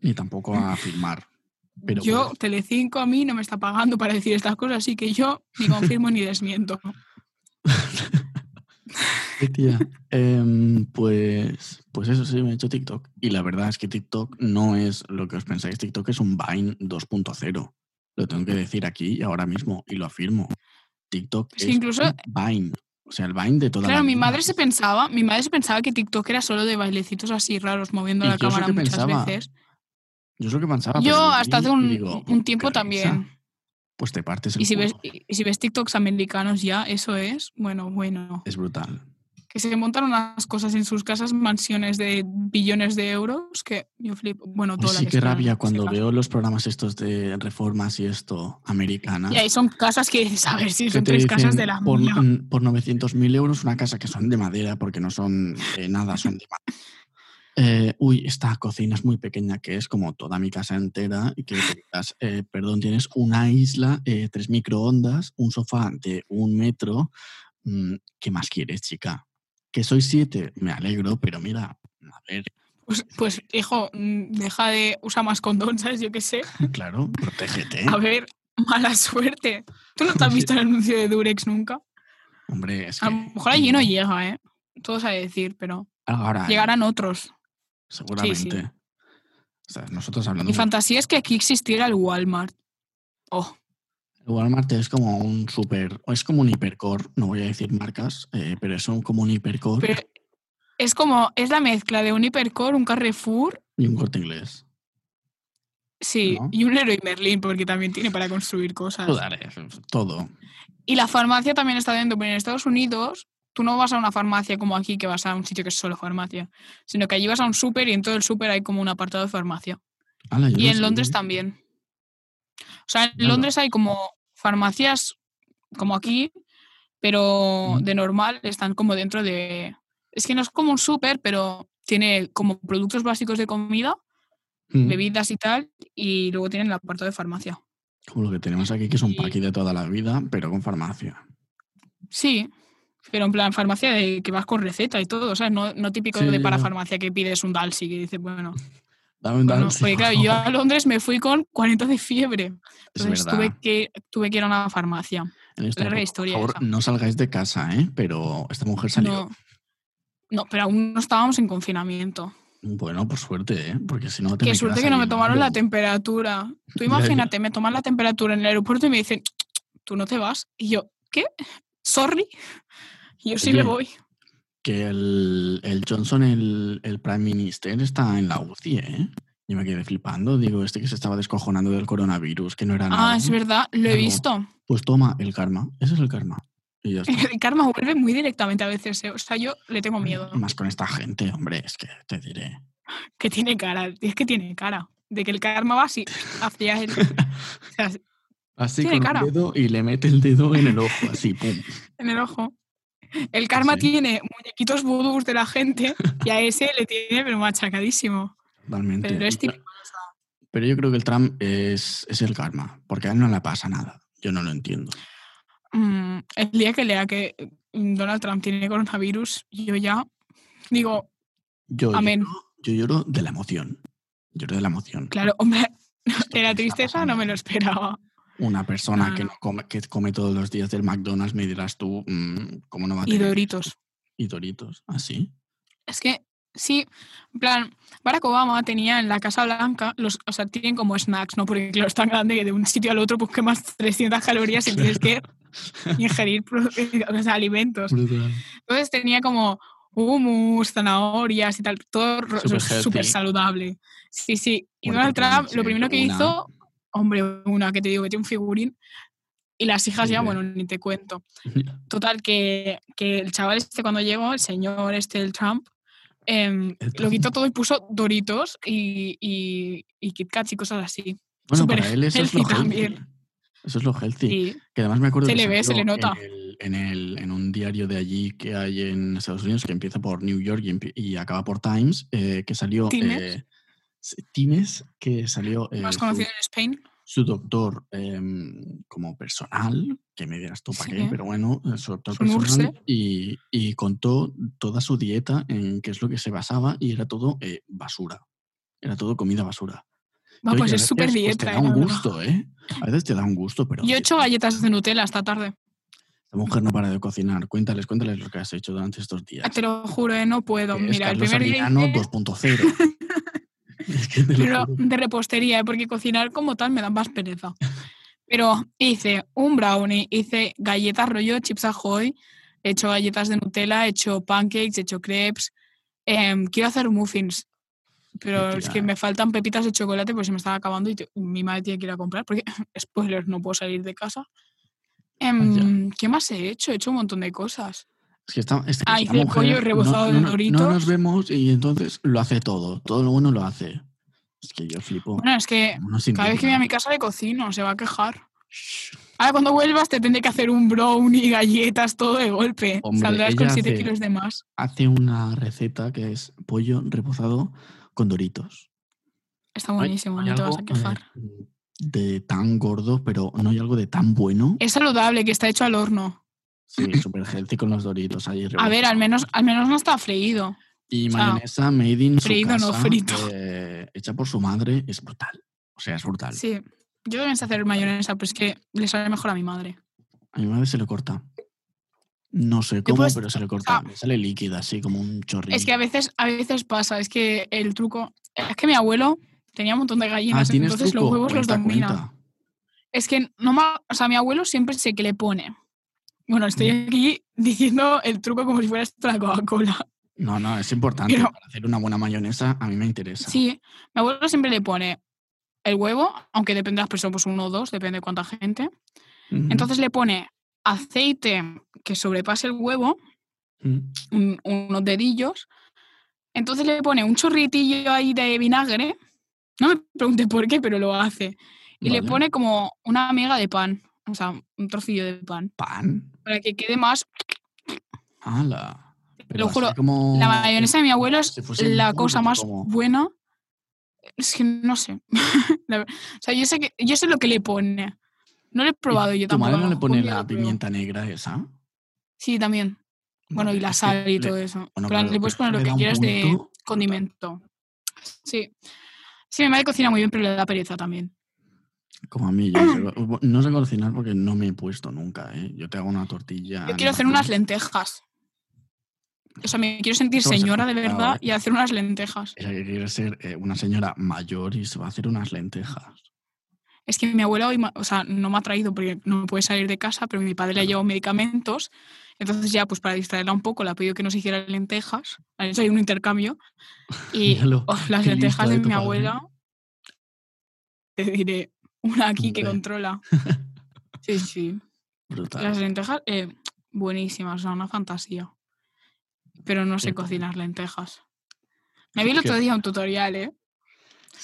ni tampoco a afirmar. Pero yo, puede Telecinco, a mí no me está pagando para decir estas cosas, así que yo ni confirmo ni desmiento. tía. Em, pues, pues eso sí, me he hecho TikTok. Y la verdad es que TikTok no es lo que os pensáis. TikTok es un Vine 2.0. Lo tengo que decir aquí y ahora mismo y lo afirmo. TikTok Es que es incluso- Vine. O sea, el Vine de toda Claro, la mi vida. madre se pensaba, mi madre se pensaba que TikTok era solo de bailecitos así raros, moviendo Y la cámara muchas pensaba, veces. Yo es lo que pensaba. Yo hasta hace un, digo, un tiempo también. Pues te partes el Y si, ves, y si ves TikToks americanos ya, eso es, bueno, bueno. Es brutal. Que se montan unas cosas en sus casas, mansiones de billones de euros, que yo flipo. Bueno, dólares. sí, qué rabia cuando veo los programas estos de reformas y esto, americanas. Y ahí son casas que si que son tres casas de la por, mía. por 900.000 euros una casa que son de madera porque no son de nada, son de madera. Eh, uy, esta cocina es muy pequeña, que es como toda mi casa entera, y que eh, perdón, tienes una isla, eh, tres microondas, un sofá de un metro. mm, ¿Qué más quieres, chica? Que soy siete, me alegro, pero mira, a ver, Pues, pues, hijo, mm, deja de usar más condón, ¿sabes? Yo qué sé. claro, protégete. A ver, mala suerte. ¿Tú no te has visto el anuncio de Durex nunca? Hombre, es A que. lo mejor allí no llega, ¿eh? Todo de decir, pero Ahora, llegarán otros. seguramente. O sea, nosotros hablando. Mi fantasía es que aquí existiera el Walmart. Oh, Walmart es como un super, es como un hipercore, no voy a decir marcas, eh, pero es un, como un hipercore pero es como, es la mezcla de un Hipercore, un Carrefour, y un corte inglés. sí, ¿No? y un Leroy Merlin, porque también tiene para construir cosas. Joder, eh, todo. Y la farmacia también está dentro, pero en Estados Unidos tú no vas a una farmacia como aquí, que vas a un sitio que es solo farmacia, sino que allí vas a un súper y en todo el súper hay como un apartado de farmacia. Ala, Y en Londres sabía. también. O sea, en. Londres hay como farmacias como aquí, pero de normal están como dentro de... Es que no es como un súper, pero tiene como productos básicos de comida, Mm, bebidas y tal, y luego tienen el apartado de farmacia. Como lo que tenemos aquí, que es un paqui de toda la vida, pero con farmacia. Sí, pero en plan farmacia de que vas con receta y todo, ¿sabes? No, no típico Sí, de para farmacia que pides un Dalsi, que dices, bueno, Dame bueno, porque por claro, yo a Londres me fui con 40 de fiebre. Es Entonces tuve que, tuve que ir a una farmacia. En esta época, historia por favor, esa. no salgáis de casa, ¿eh? Pero esta mujer salió. No, no, pero aún no estábamos en confinamiento. Bueno, por suerte, ¿eh? Porque si no te Qué suerte que no me tomaron la temperatura. Tú imagínate, me toman la temperatura en el aeropuerto y me dicen, tú no te vas. Y yo, ¿qué? Sorry. Yo sí me voy. Que el, el Johnson, el, el Prime Minister, está en la UCI, ¿eh? Yo me quedé flipando. Digo, este que se estaba descojonando del coronavirus, que no era nada. Ah, es verdad, lo he visto. Pues toma el karma. Ese es el karma. Y ya está. El karma vuelve muy directamente a veces. ¿eh? O sea, yo le tengo miedo. Más con esta gente, hombre, es que te diré. Que tiene cara. Es que tiene cara. De que el karma va así hacia él. O sea, Así Tiene con cara. el dedo y le mete el dedo en el ojo, así, pum. en el ojo. El karma Sí. tiene muñequitos vudús de la gente y a ese le tiene pero machacadísimo. Totalmente. Pero es típico. Pero yo creo que el Trump es, es el karma, porque a él no le pasa nada. Yo no lo entiendo. Mm, el día que lea que mm, Donald Trump tiene coronavirus, yo ya digo, Yo, Amén. Lloro, yo lloro de la emoción. Lloro de la emoción. claro, hombre, de la tristeza no me lo esperaba. Una persona que, no. no come, que come todos los días del McDonald's, me dirás tú, mm, ¿cómo no va a Y tener? Doritos. Y Doritos, ¿Ah, así. Es que sí, en plan, Barack Obama tenía en la Casa Blanca, los, o sea, tienen como snacks, ¿no? Porque claro, es tan grande que de un sitio al otro pues quemas 300 calorías y tienes que ingerir pro- o sea, alimentos. Brutal. Entonces tenía como hummus, zanahorias y tal, todo Súper saludable. Sí, sí. Y Donald Trump lo primero que una- hizo, hombre, una que te digo, que tiene un figurín, y las hijas ya, bueno, ni te cuento. Total, que, que el chaval este cuando llegó, el señor este, el Trump, em, lo quitó todo y puso Doritos y, y, y Kit Kats y cosas así. Bueno, Súper para él eso es lo healthy también. Eso es lo healthy. Que además me acuerdo Se que le ve, se le nota. En, el- en, el- en un diario de allí que hay en Estados Unidos, que empieza por New York y, acaba por Times, eh, que salió... Eh, s- Times, que salió... eh, más su- conocido en Spain. su doctor em, como personal, que me dirás tú para qué, Sí. pero bueno, eh, su doctor Su personal, y, y contó toda su dieta en qué es lo que se basaba y era todo eh, basura. Era todo comida basura. Va, pues es súper veces, pues, dieta. te eh, da un la verdad. gusto, ¿eh? A veces te da un gusto, pero... Yo he hecho galletas de Nutella esta tarde. Esta mujer no para de cocinar. Cuéntales, cuéntales lo que has hecho durante estos días. Ah, Te lo juro, eh, no puedo. Mira, el primer día Arguiñano hice- 2.0. es que pero de repostería, eh, porque cocinar como tal me da más pereza. Pero hice un brownie, hice galletas rollo chips ahoy, He hecho galletas de Nutella, he hecho pancakes, he hecho crepes. Em, quiero hacer muffins, pero es que me faltan pepitas de chocolate porque se me están acabando y mi madre tiene que ir a comprar porque, spoiler, no puedo salir de casa. Em, ¿Qué más he hecho? He hecho un montón de cosas. Es que esta, es que Ah, esta hice mujer pollo rebozado de no, no- no Doritos. nos vemos y entonces lo hace todo. Todo lo bueno lo hace. Es que yo flipo. Bueno, es que cada vez que voy a mi casa le cocino, se va a quejar. Ahora cuando vuelvas te tendré que hacer un brownie, galletas, todo de golpe. Hombre, Saldrás con ella 7 hace- kilos de más. Hace una receta que es pollo rebozado con doritos. Está buenísimo, no te vas a quejar. eh, de tan gordo, pero no hay algo de tan bueno. Es saludable, que está hecho al horno. Sí, súper healthy con los doritos ahí. A ver, al menos, al menos no está freído. Y o sea, mayonesa made in su freído, no frito. eh, hecha por su madre, es brutal. O sea, es brutal. Sí. Yo también sé hacer mayonesa, pero es que le sale mejor a mi madre. A mi madre se le corta. No sé cómo, puedes- pero se le corta. Le sale líquida, así como un chorrillo. Es que a veces, a veces pasa, es que el truco. Es que mi abuelo tenía un montón de ah, gallinas, tienes entonces truco. los huevos los domina. cuenta. Es que no ma- o sea, mi abuelo siempre sé que le pone. Bueno, estoy aquí diciendo el truco como si fuera esto la Coca-Cola. No, no, es importante. Pero- Para hacer una buena mayonesa, a mí me interesa. Sí, mi abuelo siempre le pone el huevo, aunque depende de las personas, pues uno o dos, depende de cuánta gente. Entonces le pone aceite que sobrepase el huevo, Mm. un- unos dedillos. Entonces le pone un chorritillo ahí de vinagre. No me pregunte por qué, pero lo hace. Y le pone como una miga de pan, o sea, un trocillo de pan, pan. para que quede más. ¡Hala! Pero lo juro, como- La mayonesa de mi abuelo es si la cosa más como- buena. Es que no sé. O sea, yo sé, que, yo sé lo que le pone. No lo he probado yo ¿Tu tampoco. madre a no le pone la pimienta negra esa? Sí, también. Bueno, Vale, y la sal y le- todo eso. bueno, le puedes poner lo que quieras de condimento. Sí. Sí, mi madre cocina muy bien, pero le da pereza también. Como a mí, yo no sé- cocinar porque no me he puesto nunca, ¿eh? Yo te hago una tortilla. Yo quiero hacer unas lentejas. O sea, me quiero sentir señora de verdad ¿eh? y hacer unas lentejas. Ella que quiere ser eh, una señora mayor y se va a hacer unas lentejas. Es que mi abuela hoy, o sea, no me ha traído porque no puede salir de casa, pero mi padre le ha llevado medicamentos. Entonces ya, pues para distraerla un poco, le ha pedido que nos hiciera lentejas. Han hecho ahí un intercambio. Y Míralo, oh, las lentejas de ¿eh, tu mi padre? abuela, te diré, una aquí que controla. Sí, sí. Brutal. Las lentejas, eh, buenísimas, o sea, una fantasía. Pero no sé cocinar lentejas. Me vi el otro día un tutorial, ¿eh?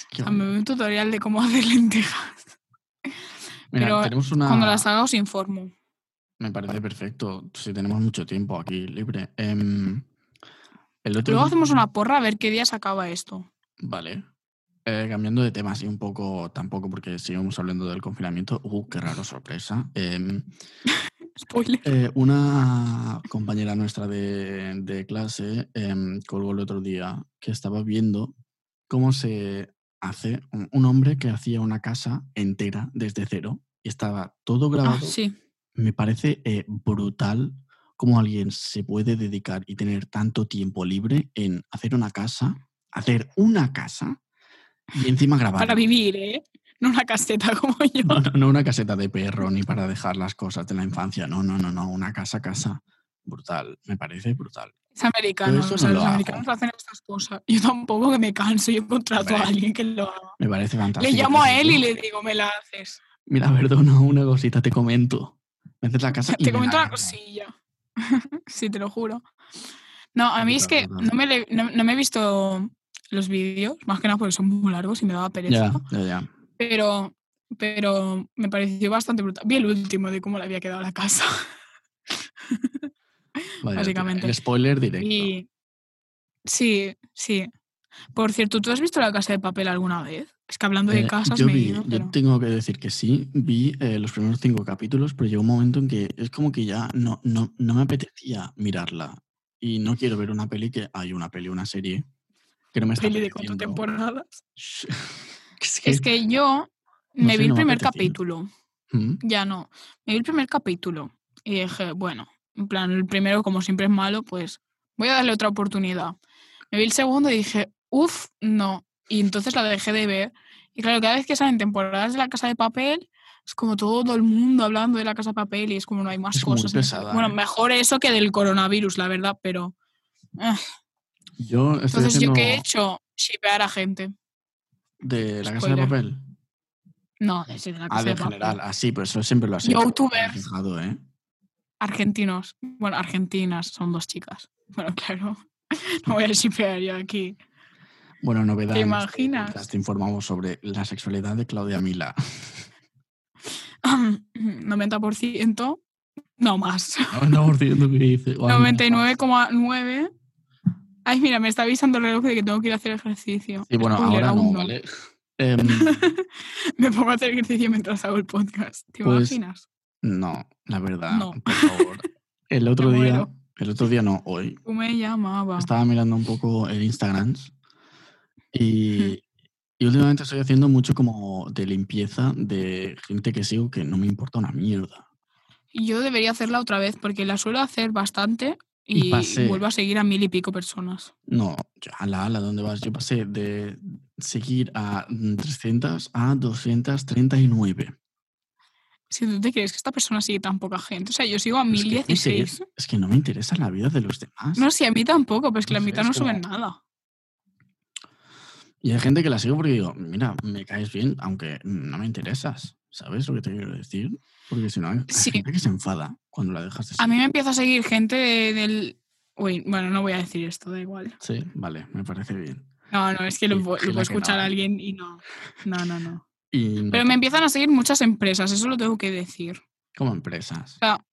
Qué O sea, me vi un tutorial de cómo hacer lentejas. Mira, pero tenemos una. Cuando las haga os informo. Me parece perfecto. Si tenemos mucho tiempo aquí libre. Em, el otro Luego día- hacemos una porra a ver qué día se acaba esto. Vale. Eh, cambiando de tema, así un poco, tampoco porque seguimos hablando del confinamiento. Uh, qué raro, sorpresa. Em, Spoiler. eh, una compañera nuestra de, de clase em, colgó el otro día que estaba viendo cómo se hace un, un hombre que hacía una casa entera desde cero y estaba todo grabado. Ah, sí. Me parece eh, brutal cómo alguien se puede dedicar y tener tanto tiempo libre en hacer una casa, hacer una casa y encima grabar. Para vivir, ¿eh? No una caseta como yo. No, no, no una caseta de perro ni para dejar las cosas de la infancia. No, no, no, no. Una casa, casa. Brutal. Me parece brutal. Es americano. eso o sea, no los lo hago. americanos hacen estas cosas. Yo tampoco que me canso. Yo contrato a alguien que lo haga. Me parece fantástico. Le llamo a él y le digo, me la haces. Mira, perdona, una cosita te comento. Me haces la casa Te me comento la una cosilla. sí, te lo juro. No, a mí es que no me, le- no, no me he visto los vídeos, más que nada porque son muy largos y me daba pereza. Pero, pero me pareció bastante brutal. Vi el último de cómo le había quedado la casa. Vaya, Básicamente. El spoiler directo. Y sí, sí. Por cierto, ¿tú has visto la casa de papel alguna vez? Es que hablando de Eh, casas yo me he vi, yo tengo que decir que sí, vi eh, los primeros cinco capítulos, pero llegó un momento en que es como que ya no, no, no me apetecía mirarla. Y no quiero ver una peli que hay una peli, una serie que no me está peli de cuatro temporadas. es que, Es que yo no me sé, vi el no me primer capítulo. ¿Mm? Ya no. Me vi el primer capítulo y dije, bueno, en plan, el primero, como siempre es malo, pues voy a darle otra oportunidad. Me vi el segundo y dije, uff, no. Y entonces la dejé de ver. Y claro, cada vez que salen temporadas de la casa de papel, Es como todo el mundo hablando de la casa de papel y es como no hay más Es cosas. pesada, bueno, ¿eh? mejor eso que del coronavirus, la verdad, pero. eh. Yo estoy Entonces, haciendo ¿yo qué he hecho? Shipear a gente. de la casa de papel. No, de la casa Ah, de papel. general. Ah, sí, pero eso siempre lo has hecho. Youtubers. Fijado, ¿eh? Argentinos. Bueno, argentinas, son dos chicas. Bueno, claro. No voy a shipear yo aquí. Bueno, novedad. ¿Te este imaginas? podcast Te informamos sobre la sexualidad de Claudia Mila. 90%, no más. 90% que dice. o algo más. 99,9. Ay, mira, me está avisando el reloj de que tengo que ir a hacer ejercicio. Y bueno, Spoiler, ahora no, ¿vale? Em, Me pongo a hacer ejercicio mientras hago el podcast. ¿Te Pues, imaginas? no, la verdad, No. por favor. El otro Me día, muero. el otro día no, hoy, Tú me llamaba. estaba mirando un poco el Instagram y, y últimamente estoy haciendo mucho como de limpieza de gente que sigo que no me importa una mierda. Yo debería hacerla otra vez porque la suelo hacer bastante Y y, pasé. vuelvo a seguir a mil y pico personas. No, yo, ala, ala, ¿dónde vas? Yo pasé de seguir a mm, 300 a 239. Si tú te crees que esta persona sigue tan poca gente. O sea, yo sigo a 1016. interesa- es que no me interesa la vida de los demás. No, sí, a mí tampoco, pero es que No la mitad no suben como- nada. Y hay gente que la sigo porque digo, mira, me caes bien, aunque no me interesas. ¿Sabes lo que te quiero decir? Porque si no, hay, Sí. gente que se enfada cuando la dejas de A mí me empieza a seguir gente de- del. Uy, bueno, no voy a decir esto, da igual. Sí, vale, me parece bien. No, no, es que lo, lo que escuchar no. alguien y no. No, no, no. Y no Pero me empiezan a seguir muchas empresas, eso lo tengo que decir. como empresas. O sea,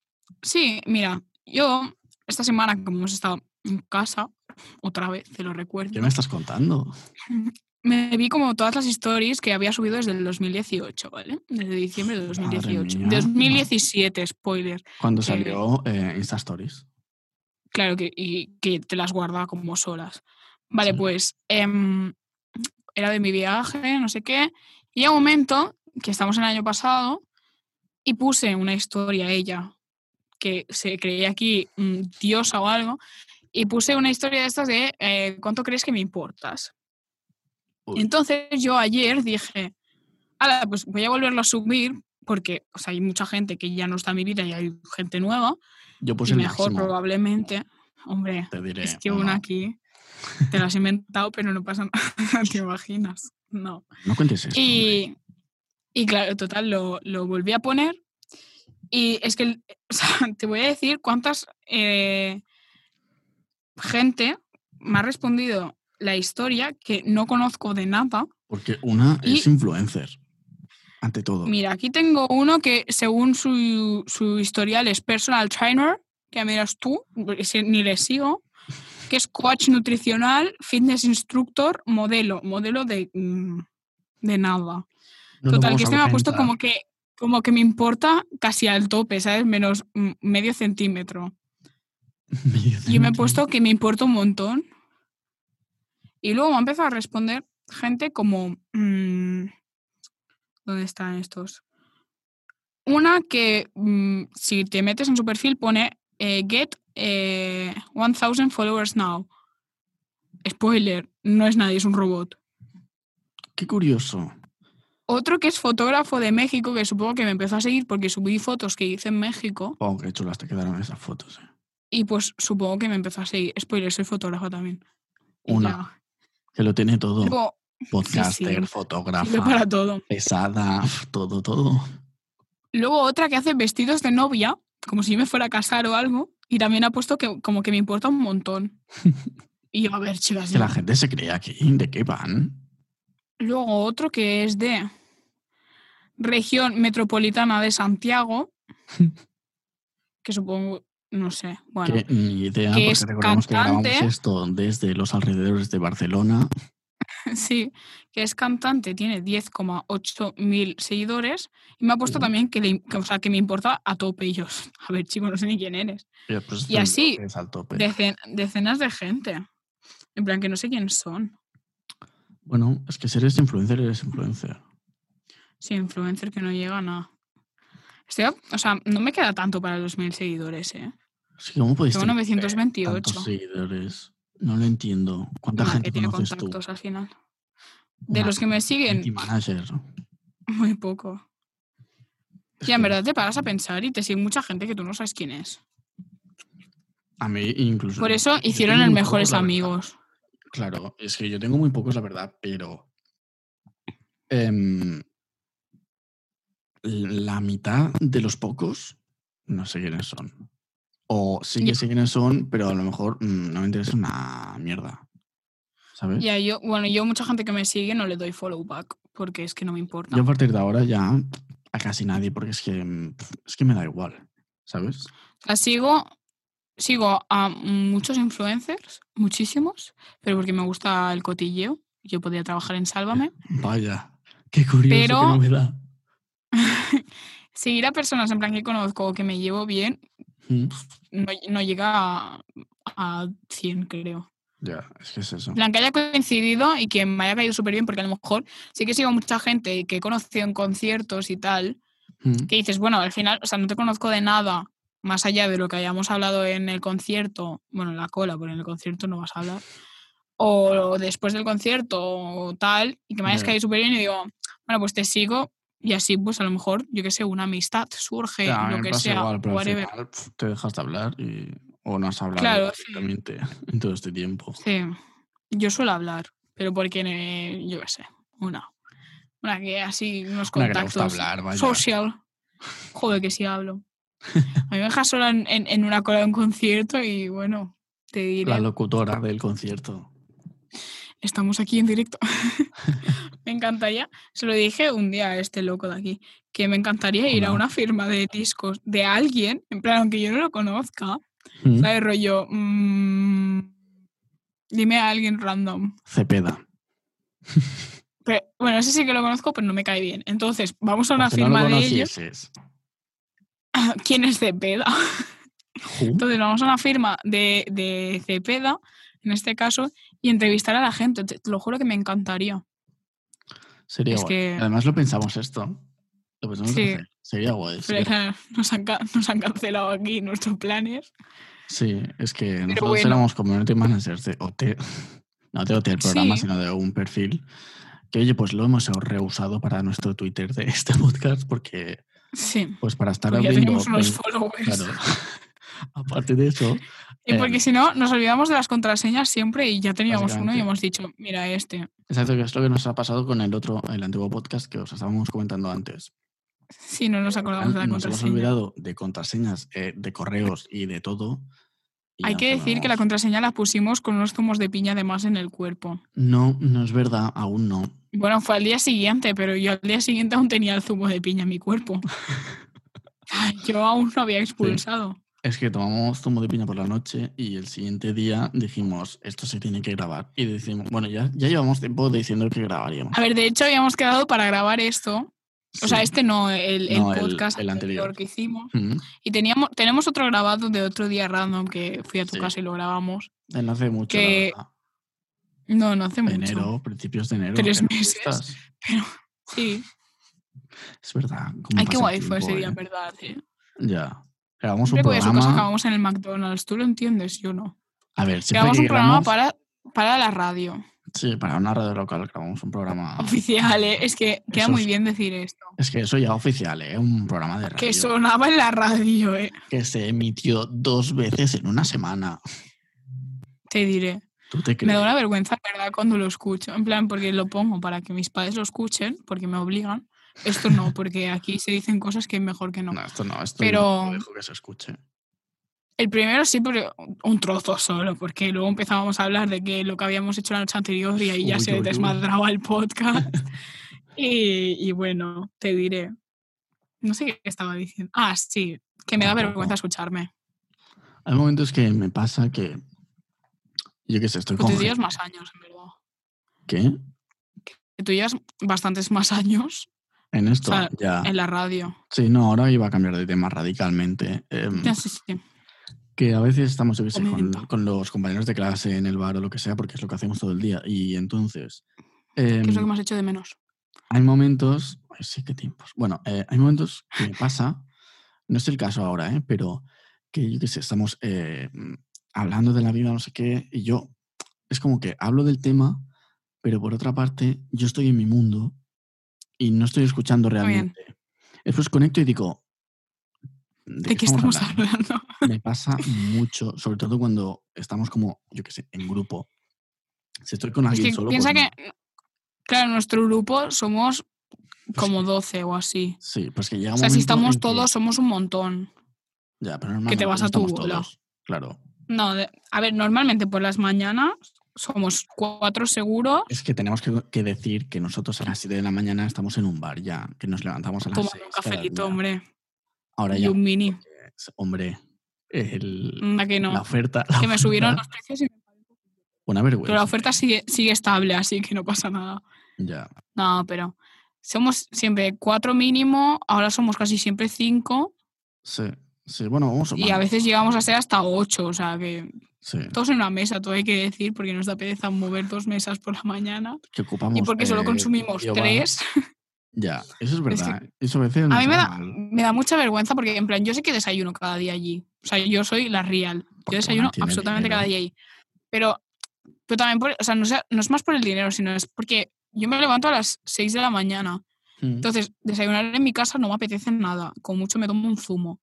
sí, mira, yo esta semana, como hemos estado en casa, otra vez, te lo recuerdo, ¿Qué me estás contando? me vi como todas las stories que había subido desde el 2018, ¿vale? Desde diciembre de Madre 2018. mía. 2017, spoiler. Cuando que- salió eh, Insta Stories. Claro que, y que te las guarda como solas. Vale, Sí. pues em, era de mi viaje, no sé qué. Y a un momento, que estamos en el año pasado, y puse una historia a ella, que se creía aquí diosa o algo, y puse una historia de estas de eh, ¿cuánto crees que me importas? Uy, Entonces yo ayer dije, "Ala, pues voy a volverlo a subir, porque o sea, hay mucha gente que ya no está en mi vida y hay gente nueva, yo puse y el mejor máximo, probablemente. Hombre, te diré. es que uno. una aquí te las he inventado, pero no pasa nada, te imaginas. No. No cuentes hombre. Y, y claro, total, lo, lo volví a poner. Y es que, o sea, te voy a decir cuántas eh, gente me ha respondido la historia que no conozco de nada. Porque una y- es influencer. Ante todo. Mira, aquí tengo uno que según su, su historial es personal trainer, que miras tú, ni le sigo, que es coach nutricional, fitness instructor, modelo, modelo de, mm, de nada. No Total, que este me ha puesto como que, como que me importa casi al tope, ¿sabes? Menos mm, medio centímetro. Medio Y yo me he centímetro. puesto que me importa un montón. Y luego me ha empezado a responder gente como... mm, ¿Dónde están estos? Una que mm, si te metes en su perfil pone eh, get eh, 1000 followers now. Spoiler, no es nadie, es un robot. Qué curioso. Otro que es fotógrafo de México, que supongo que me empezó a seguir porque subí fotos que hice en México. Oh, qué chulas te quedaron esas fotos. eh. Y pues supongo que me empezó a seguir. Spoiler, soy fotógrafa también. Una. Que lo tiene todo. Luego, Podcaster, sí. fotógrafa, para todo. pesada, todo, todo. Luego otra que hace vestidos de novia, como si yo me fuera a casar o algo, y también ha puesto que como que me importa un montón. Y yo, a ver, chicas, Que la gente se cree aquí. ¿De qué van? Luego otro que es de región metropolitana de Santiago, que supongo, no sé, bueno, que ni idea, que porque es recordamos que grabamos cantante. esto desde los alrededores de Barcelona. sí, que es cantante, tiene 10,8 mil seguidores, y me ha puesto también que, le, que, o sea, que me importa a tope. Yo, a ver, chico, no sé ni quién eres. Y, pues, Y así. Decen- decenas de gente. En plan, que no sé quién son. Bueno, es que si eres influencer, eres influencer. Sí, influencer que no llegan a. Estoy a- o sea, no me queda tanto para los mil seguidores, ¿eh? Que, ¿Cómo podéis Tengo tener 928. tantos seguidores? No lo entiendo. ¿Cuánta gente que tiene conoces tú? contactos al final. De Una los que me siguen, manager. muy poco. Es Y en que verdad te paras a pensar y te sigue mucha gente que tú no sabes quién es. A mí incluso... Por eso hicieron el Mejores. Amigos. Claro, es que yo tengo muy pocos, la verdad, pero em, la mitad de los pocos no sé quiénes son. O sí que sé quiénes son, pero a lo mejor mm, no me interesa una mierda. ¿Sabes? Ya, yo, bueno, yo mucha gente que me sigue no le doy follow back porque es que no me importa. Yo a partir de ahora ya a casi nadie, porque es que, es que me da igual, ¿sabes? Sigo, sigo a muchos influencers, muchísimos, pero porque me gusta el cotilleo. Yo podría trabajar en Sálvame. Vaya, qué curioso, Pero- qué novedad. Seguir a personas en plan que conozco o que me llevo bien Mm, no, no llega a, a 100, creo. Ya, es que es eso. En plan, que haya coincidido y que me haya caído súper bien, porque a lo mejor sí que sigo a mucha gente que he conocido en conciertos y tal, Mm, que dices, bueno, al final, o sea, no te conozco de nada más allá de lo que hayamos hablado en el concierto, bueno, en la cola, porque en el concierto no vas a hablar, o después del concierto o tal, y que me hayas Ya. caído súper bien y digo, bueno, pues te sigo y así, pues a lo mejor, yo qué sé, una amistad surge, Ya, lo que sea, igual, pero al whatever. final, pf, te dejas de hablar y, o no has hablado Claro, sí. en todo este tiempo. Sí, yo suelo hablar, pero porque, eh, yo qué sé, una. Una que así, unos Una que contactos. hablar, vaya. Social. Joder, que sí hablo. A mí me dejas sola en, en- en una cola de un concierto y bueno, te diré, La locutora del concierto. Estamos aquí en directo. me encantaría, se lo dije un día a este loco de aquí, que me encantaría ir a una firma de discos de alguien, en plan, aunque yo no lo conozca, Mm, ¿sabes? Rollo, mm, dime a alguien random. Cepeda. Pero, bueno, ese sí que lo conozco, pero no me cae bien. Entonces, vamos a una si no firma de ellos. ¿Quién es Cepeda? Entonces, vamos a una firma de, de Cepeda, en este caso, y entrevistar a la gente. Te, te lo juro que me encantaría. Sería es guay. que- Además lo pensamos esto. Lo pensamos Sí. hacer. Sería guay. Pero ya nos han, nos han cancelado aquí nuestros planes. Sí, es que nosotros bueno. éramos community managers de OT. No de OT el programa, Sí. sino de un perfil. Que oye, pues lo hemos rehusado para nuestro Twitter de este podcast porque, Sí. pues para estar ya abriendo... teníamos unos pues, followers. claro. Aparte de eso, Y porque em, si no, nos olvidamos de las contraseñas siempre y ya teníamos uno y hemos dicho, mira este. exacto, que es lo que nos ha pasado con el otro, el antiguo podcast que os estábamos comentando antes. Sí, no nos acordamos de la Nos hemos contraseña. olvidado de contraseñas, eh, de correos y de todo. y Hay que decir que la contraseña la pusimos con unos zumos de piña además en el cuerpo. No, no es verdad, aún no. Bueno, fue al día siguiente, pero yo al día siguiente aún tenía el zumo de piña en mi cuerpo. Yo aún no había expulsado. Es que tomamos zumo de piña por la noche y el siguiente día dijimos, esto se tiene que grabar. Y decimos, bueno, ya, ya llevamos tiempo diciendo que grabaríamos. A ver, de hecho habíamos quedado para grabar esto. O sea, este no, el, No, el- podcast el anterior. anterior. que hicimos. Y teníamos, tenemos otro grabado de otro día random que fui a tu Sí. casa y lo grabamos. eh, No hace mucho, Que la. No, no hace mucho. Enero, principios de enero. Tres ¿en qué meses. estás? Pero sí. Es verdad. Ay, qué guay fue ese día, en eh. verdad. eh. Ya. Grabamos un programa. acabamos en el McDonald's. ¿Tú lo entiendes? Yo no. A ver, Grabamos un programa para, para la radio. Sí, para una radio local grabamos un programa. Oficial, ¿eh? Es que queda Eso muy bien decir esto. Es que eso ya oficial, ¿eh? Un programa de radio Que sonaba en la radio, ¿eh? que se emitió dos veces en una semana. Te diré. ¿Tú te Me da una vergüenza, ¿verdad? Cuando lo escucho. En plan, porque lo pongo para que mis padres lo escuchen, porque me obligan. Esto no, porque aquí se dicen cosas que mejor que no. No, esto no, esto Pero- no dejo que se escuche. El primero sí, pero un trozo solo, porque luego empezábamos a hablar de que lo que habíamos hecho la noche anterior y ahí ya Uy, se uy, desmadraba el podcast. y, y bueno, te diré. No sé qué estaba diciendo. Ah, sí, que me da vergüenza escucharme. Hay momentos que me pasa que. Yo qué sé, estoy Pues con. tú llevas más años, en verdad. ¿Qué? Que tú llevas bastantes más años En esto, sea, ya. en la radio. Sí, no, ahora iba a cambiar de tema radicalmente. Em, Ya, sí, sí. que a veces estamos, yo qué sé, con, los compañeros de clase en el bar o lo que sea, porque es lo que hacemos todo el día. Y entonces. ¿Qué es lo que em, me has hecho de menos? hay momentos. Ay, sí, qué tiempos. Bueno, eh, hay momentos que me pasa. No es el caso ahora, ¿eh? Pero que yo qué sé, estamos mm, hablando de la vida, no sé qué, y yo. Es como que hablo del tema, pero por otra parte, yo estoy en mi mundo y no estoy escuchando bien. realmente. Después conecto y digo, ¿De, qué estamos, hablando? Me pasa mucho, sobre todo cuando estamos como, yo qué sé, en grupo. Si estoy con alguien solo. Piensa que, claro, en nuestro grupo somos pues como 12 o así. Sí, pues que llegamos. O sea, si estamos todos, somos un montón. Ya, pero normalmente que te vas a tu bola. Claro. No, a ver, normalmente por las mañanas somos cuatro seguros. Es que tenemos que, decir que nosotros a las 7 de la mañana estamos en un bar ya, que nos levantamos a las Tomando un cafelito, hombre. Ahora y ya. un mini. Hombre, el, que no. la oferta. que me subieron los precios y Una vergüenza. Pero la oferta sigue, sigue estable, así que no pasa nada. Ya. No, pero somos siempre cuatro mínimo, ahora somos casi siempre cinco. Sí, sí, bueno, vamos a Y a veces llegamos a ser hasta ocho, o sea que sí. todos en una mesa, todo hay que decir, porque nos da pereza mover dos mesas por la mañana. Que ocupamos, y porque solo consumimos tres. Ya, eso es verdad. eso a veces a mí me da, me da, mucha vergüenza porque, en plan, yo sé que desayuno cada día allí. O sea, yo soy la real. Yo desayuno absolutamente cada día allí. Pero, pero también, por, o sea, no, no, es más por el dinero, sino es porque yo me levanto a las 6 de la mañana. Mm. Entonces, desayunar en mi casa no me apetece nada. Con mucho me tomo un zumo.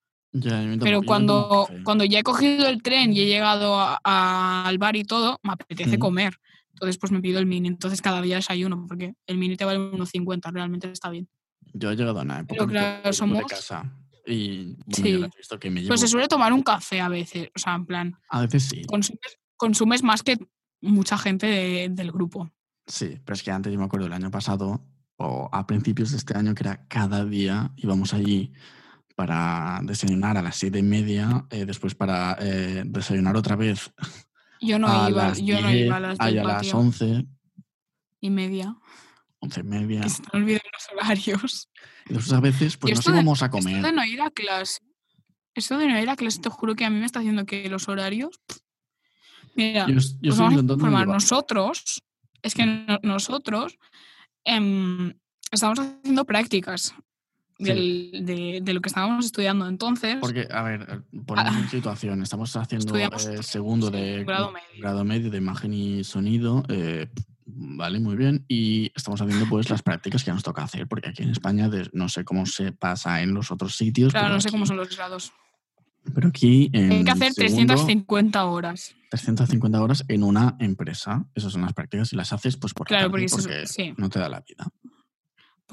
Pero cuando, cuando ya he cogido el tren y he llegado al bar y todo, me apetece comer. Entonces, pues me pido el mini. Entonces, cada día desayuno, porque el mini te vale unos 50, realmente está bien. Yo he llegado a una época claro, somos... de casa y sí. visto que me Pues se suele tomar un café a veces, o sea, en plan... A veces sí. Consumes, más que mucha gente del grupo. Sí, pero es que antes yo me acuerdo el año pasado, o a principios de este año, que era cada día íbamos allí para desayunar a las siete y media, eh, después para eh, desayunar otra vez yo no, iba, yo no iba a las a las 11 y media. 11 y media. Que se te olviden los horarios. Entonces a veces pues nos íbamos a comer. Esto de no ir a clase, esto de no ir a clase, te juro que a mí me está haciendo que los horarios... Mira, yo, pues vamos a informar nosotros, es que nosotros em, estamos haciendo prácticas de, lo que estábamos estudiando entonces. Porque, a ver, eh, ponemos en situación, estamos haciendo eh, segundo de grado medio. de imagen y sonido, eh, vale, muy bien, y estamos haciendo pues las prácticas que nos toca hacer, porque aquí en España no sé cómo se pasa en los otros sitios. Claro, no sé cómo son los grados. Pero aquí... Hay que hacer 350 horas. 350 horas en una empresa. Esas son las prácticas y las haces pues por claro, porque, sí. no te da la vida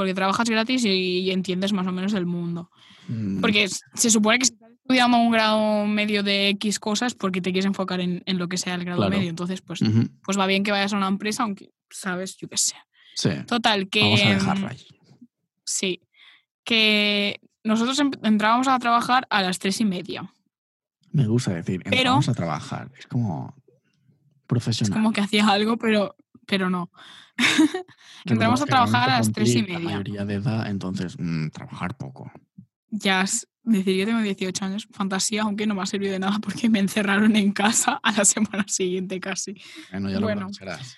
porque trabajas gratis y, entiendes más o menos el mundo. Mm. Porque se supone que si estás estudiando un grado medio de X cosas porque te quieres enfocar en, lo que sea el grado medio. Entonces, pues, pues va bien que vayas a una empresa, aunque, sabes, yo qué sé. Sí. Total, que... Vamos a dejarlo ahí. Sí. Que nosotros em, entrábamos a trabajar a las tres y media. Me gusta decir, entramos a trabajar. Es como profesional. Es como que hacía algo, pero, pero no. Entramos a trabajar a las tres y media. La mayoría de edad, entonces, mm, trabajar poco. Ya, decir, yo tengo 18 años, fantasía, aunque no me ha servido de nada porque me encerraron en casa a la semana siguiente casi. Bueno, ya lo serás.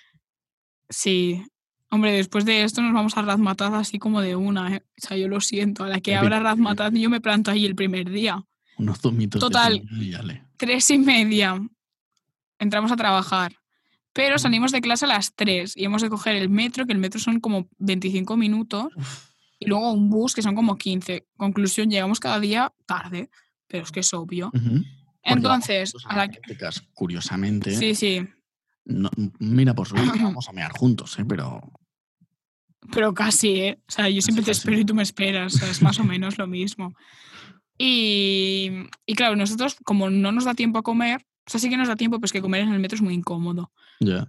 Sí. Hombre, después de esto nos vamos a Razmataz así como de una, ¿eh? O sea, yo lo siento, a la que abra Razmataz yo me planto ahí el primer día. Unos zumitos. Total, tres y media. Entramos a trabajar. Pero salimos de clase a las 3 y hemos de coger el metro, que el metro son como 25 minutos, y luego un bus, que son como 15. Conclusión, llegamos cada día tarde, pero es que es obvio. Entonces, a la... curiosamente. Sí, sí. mira, por suerte vamos a mear juntos, ¿eh? pero. Pero casi, ¿eh? O sea, yo siempre te espero y tú me esperas. O sea, es más o menos lo mismo. Y, y, claro, nosotros, como no nos da tiempo a comer, o sea, sí que nos da tiempo, pues que comer en el metro es muy incómodo.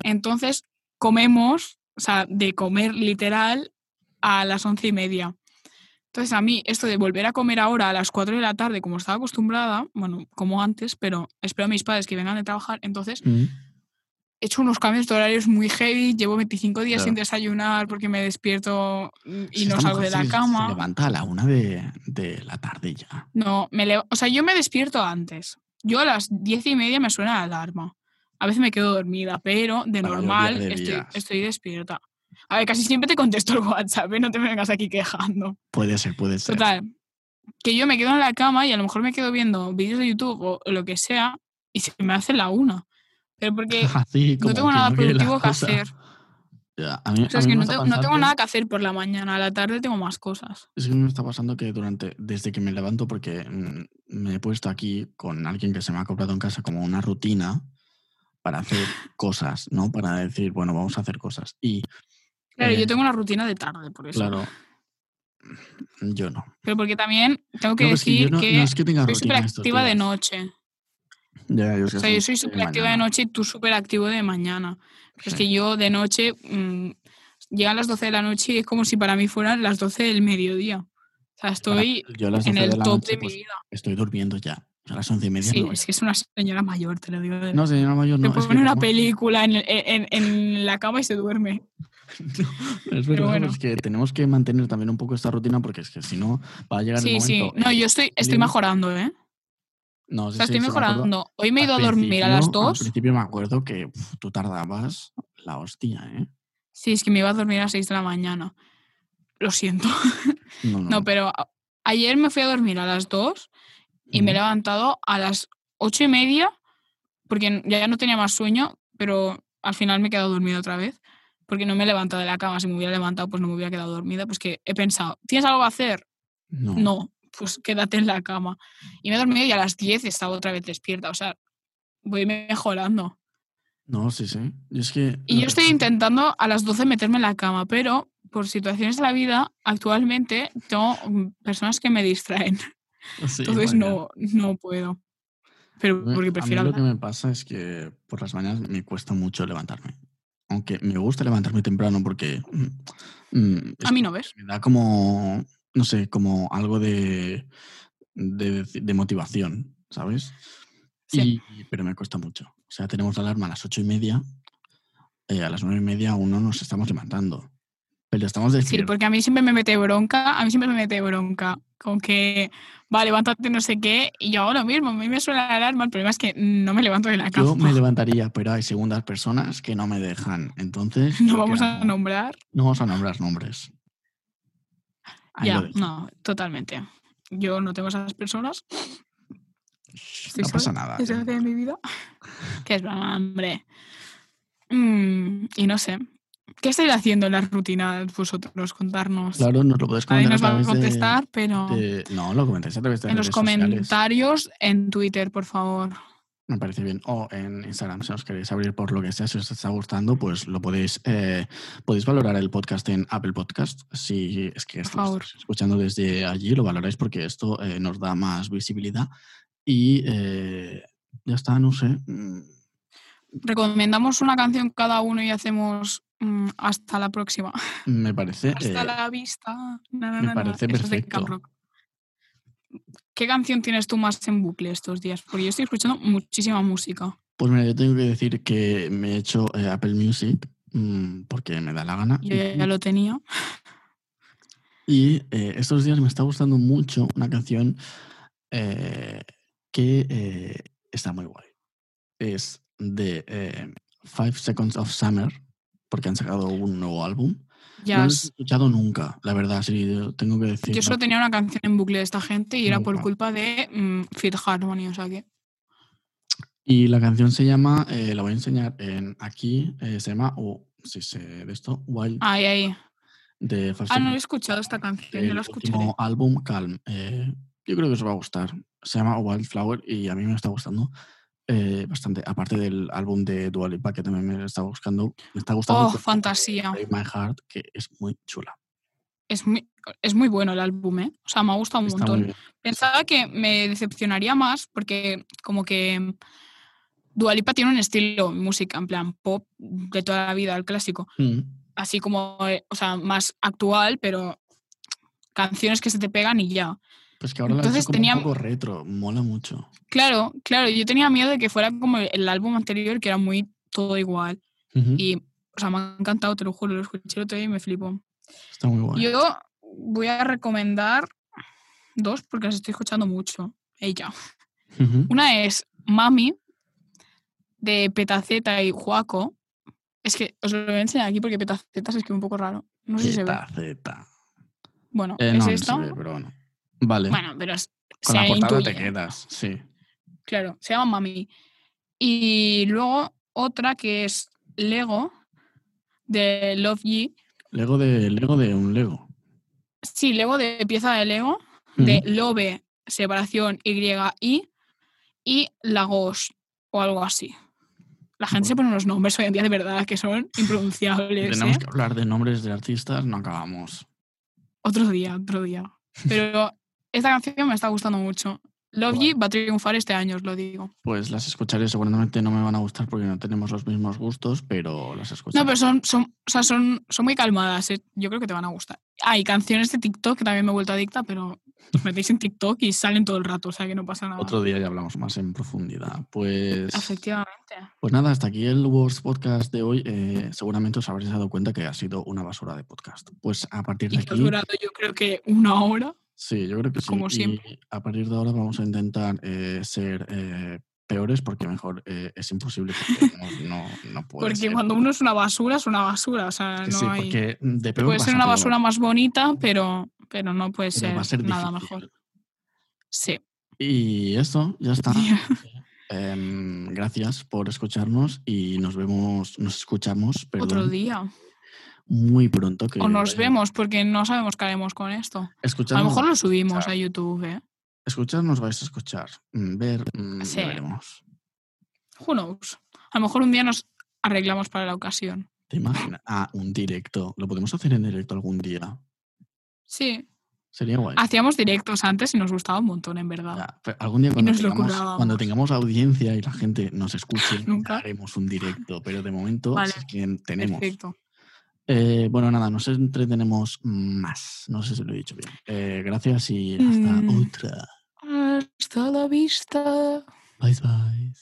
Entonces, comemos, o sea, de comer literal a las once y media. Entonces, a mí, esto de volver a comer ahora a las cuatro de la tarde, como estaba acostumbrada, bueno, como antes, pero espero a mis padres que vengan de trabajar, entonces mm. he hecho unos cambios de horarios muy heavy, llevo 25 días sin desayunar porque me despierto y no salgo de la cama. Se levanta a la una de, la tarde ya. No, me o sea, yo me despierto antes. Yo a las diez y media me suena la alarma. A veces me quedo dormida, pero de normal estoy, despierta. A ver, casi siempre te contesto el WhatsApp, ¿eh? no te vengas aquí quejando. Puede ser, puede ser. Total, que yo me quedo en la cama y a lo mejor me quedo viendo vídeos de YouTube o lo que sea y se me hace la una. Pero porque no tengo nada productivo que hacer. Ya, a mí, O sea, a es mí que no, tengo- no tengo pasando- nada que hacer por la mañana, a la tarde tengo más cosas. Es que me está pasando que durante, desde que me levanto, porque mm, me he puesto aquí con alguien que se me ha comprado en casa como una rutina para hacer cosas, ¿no? Para decir, bueno, vamos a hacer cosas. Y Claro, Eh, yo tengo una rutina de tarde, por eso. claro, yo no. Pero porque también tengo que No, decir que, no es que tenga soy súper activa de noche. Ya, yo O sea, yo soy súper activa de noche y tú súper activo de mañana. Pero es Sí. que yo de noche mm, llegan las 12 de la noche y es como si para mí fueran las 12 del mediodía. O sea, estoy yo en 12 el top noche, de mi pues, vida. estoy durmiendo ya. A las once y media. Sí, es que es una señora mayor, te lo digo. No, señora mayor, Te no. que pone una película en, el- en- en la cama y se duerme. No, es verdad, bueno. es que tenemos que mantener también un poco esta rutina porque es que si no va a llegar el Sí, sí. momento. No, yo estoy, estoy mejorando, ¿eh? No, O sí, sea, sí, estoy sí, mejorando. Hoy me he ido a dormir a las principio- Al 2. principio me acuerdo que uf, tú tardabas la hostia, ¿eh? Sí, es que me iba a dormir a las 6 de la mañana. Lo siento. No, no. No, pero ayer me fui a dormir a las 2 y me he levantado a las ocho y media porque ya no tenía más sueño, pero al final me he quedado dormida otra vez porque no me he levantado de la cama. Si me hubiera levantado, pues no me hubiera quedado dormida. Pues que he pensado, ¿tienes algo que hacer? No. No, pues quédate en la cama. Y me he dormido y a las 10 estaba otra vez despierta. O sea, voy mejorando. No, sí, sí. Y es que. Y yo estoy intentando a las 12 meterme en la cama, pero por situaciones de la vida, actualmente tengo mm, personas que me distraen. Sí, Entonces vaya. no, no puedo. Pero porque a mí prefiero lo que me pasa es que por las mañanas me cuesta mucho levantarme. Aunque me gusta levantarme temprano porque. mm, mm, A mí no ves. me da como, no sé, como algo de, de, de motivación, ¿sabes? Sí. Y, pero me cuesta mucho. O sea, tenemos la alarma a las ocho y media, eh, a las nueve y media aún no nos estamos levantando. Pero estamos Sí, despiertos. porque a mí siempre me mete bronca, a mí siempre me mete bronca, con que, va, levántate no sé qué, y yo hago lo mismo, a mí me suena la alarma, el problema es que no me levanto de la cama. Yo me levantaría, pero hay segundas personas que no me dejan. Entonces, No ¿yo qué vamos a nombrar. No vamos a nombrar nombres. Ahí ya, no, totalmente. Yo no tengo esas personas. Estoy no pasa nada. tío. hace mi vida. Que es broma, hombre. Mm, y no sé. ¿Qué estáis haciendo en la rutina vosotros? Contarnos. Claro, nos lo Nadie comentar nos a va a de- contestar, pero de- No, lo comentáis a través de en los sociales. comentarios en Twitter, por favor. Me parece bien. O en Instagram, si os queréis abrir por lo que sea, si os está gustando, pues lo podéis, eh, podéis valorar el podcast en Apple Podcast. Si es que estáis escuchando desde allí, lo valoráis porque esto eh, nos da más visibilidad. Y eh, ya está, no sé. Mm, Recomendamos una canción cada uno y hacemos mm, hasta la próxima. Me parece. Hasta la vista. Na, na, me na, parece perfecto. ¿Qué canción tienes tú más en bucle estos días? Porque yo estoy escuchando muchísima música. Pues mira, yo tengo que decir que me he hecho eh, Apple Music mm, porque me da la gana. Yo ya, lo tenía. Y eh, estos días me está gustando mucho una canción eh, que está muy guay. Es de Five Seconds of Summer, porque han sacado un nuevo álbum. Ya no lo he escuchado nunca, la verdad, sí, tengo que decir. yo solo tenía una canción en bucle de esta gente y era por culpa de mm, Fit Harmony, o sea que. Y la canción se llama, eh, la voy a enseñar en aquí, eh, se llama, o si sé de esto, Wild, Ay, ay. de Five Ah, no he escuchado esta canción, yo el la último álbum, Calm. Eh, yo creo que os va a gustar. Se llama Wildflower y a mí me está gustando eh, bastante. Aparte del álbum de Dua Lipa, que también me está buscando, me está gustando. Oh, fantasía. My Heart, que es muy chula. Es muy, es muy bueno el álbum, ¿eh? O sea, me ha gustado un Está montón. Pensaba que me decepcionaría más porque como que Dualipa tiene un estilo de música en plan pop de toda la vida, el clásico, Mm, así como, eh, o sea, más actual, pero canciones que se te pegan y ya. Pues que ahora la he Entonces hecho como tenía- un poco retro, mola mucho. Claro, claro, yo tenía miedo de que fuera como el álbum anterior, que era muy todo igual. Y, o sea, me ha encantado, te lo juro, lo escuché el otro día y me flipó. Está muy guay. Yo voy a recomendar dos porque las estoy escuchando mucho. Ella. Ujú. Una es Mami, de Petaceta y Juaco. Es que os lo voy a enseñar aquí porque Petaceta se escribe un poco raro. No sé si se ve. Zeta. Bueno, Eh, es no, no se ve, pero bueno. Vale. Bueno, pero Con la portada te quedas, sí. Claro, se llama Mami. Y luego otra que es Lego, de Love Ye. Lego de Lego de un Lego. Sí, Lego de pieza de Lego, de Love, separación Y-I y Lagos o algo así. La gente se pone unos nombres hoy en día de verdad que son impronunciables. Tenemos ¿eh? que hablar de nombres de artistas, no acabamos. Otro día, otro día. Pero esta canción me está gustando mucho. Love va a triunfar este año, os lo digo. Pues las escucharé, seguramente no me van a gustar porque no tenemos los mismos gustos, pero las escucharé. No, pero son, son, o sea, son, son muy calmadas, ¿eh? yo creo que te van a gustar. Hay canciones de TikTok que también me he vuelto adicta, pero os metéis en TikTok y salen todo el rato, o sea que no pasa nada. Otro día ya hablamos más en profundidad. Pues, Efectivamente. pues nada, hasta aquí el Worst Podcast de hoy. Eh, seguramente os habréis dado cuenta que ha sido una basura de podcast. Pues a partir de Y que ha aquí... durado yo creo que una hora. Sí, yo creo que sí. Como Y a partir de ahora vamos a intentar eh, ser eh, peores porque mejor eh, es imposible porque no, no, puede Porque ser. cuando uno es una basura, es una basura. O sea, no Sí, hay. porque de peor Puede ser una basura más bonita, pero, pero no puede pero ser, va a ser nada mejor. Sí. Y eso, ya está. Em, gracias por escucharnos y nos vemos, nos escuchamos, Otro día. Muy pronto. Que O nos vemos, porque no sabemos qué haremos con esto. A lo mejor lo subimos escuchar. a YouTube, ¿eh? Escucharnos vais a escuchar. Mm, Ver, mm, Sí. veremos. Who knows? A lo mejor un día nos arreglamos para la ocasión. ¿Te imaginas? Ah, un directo. ¿Lo podemos hacer en directo algún día? Sí. Sería guay. Hacíamos directos antes y nos gustaba un montón, en verdad. Ya, pero algún día cuando tengamos, cuando tengamos audiencia y la gente nos escuche, Nunca. haremos un directo, pero de momento Vale, si es que tenemos. Perfecto. Eh, bueno, nada, nos entretenemos más. No sé si lo he dicho bien. Eh, gracias y hasta Mm. otra. Hasta la vista. Bye bye.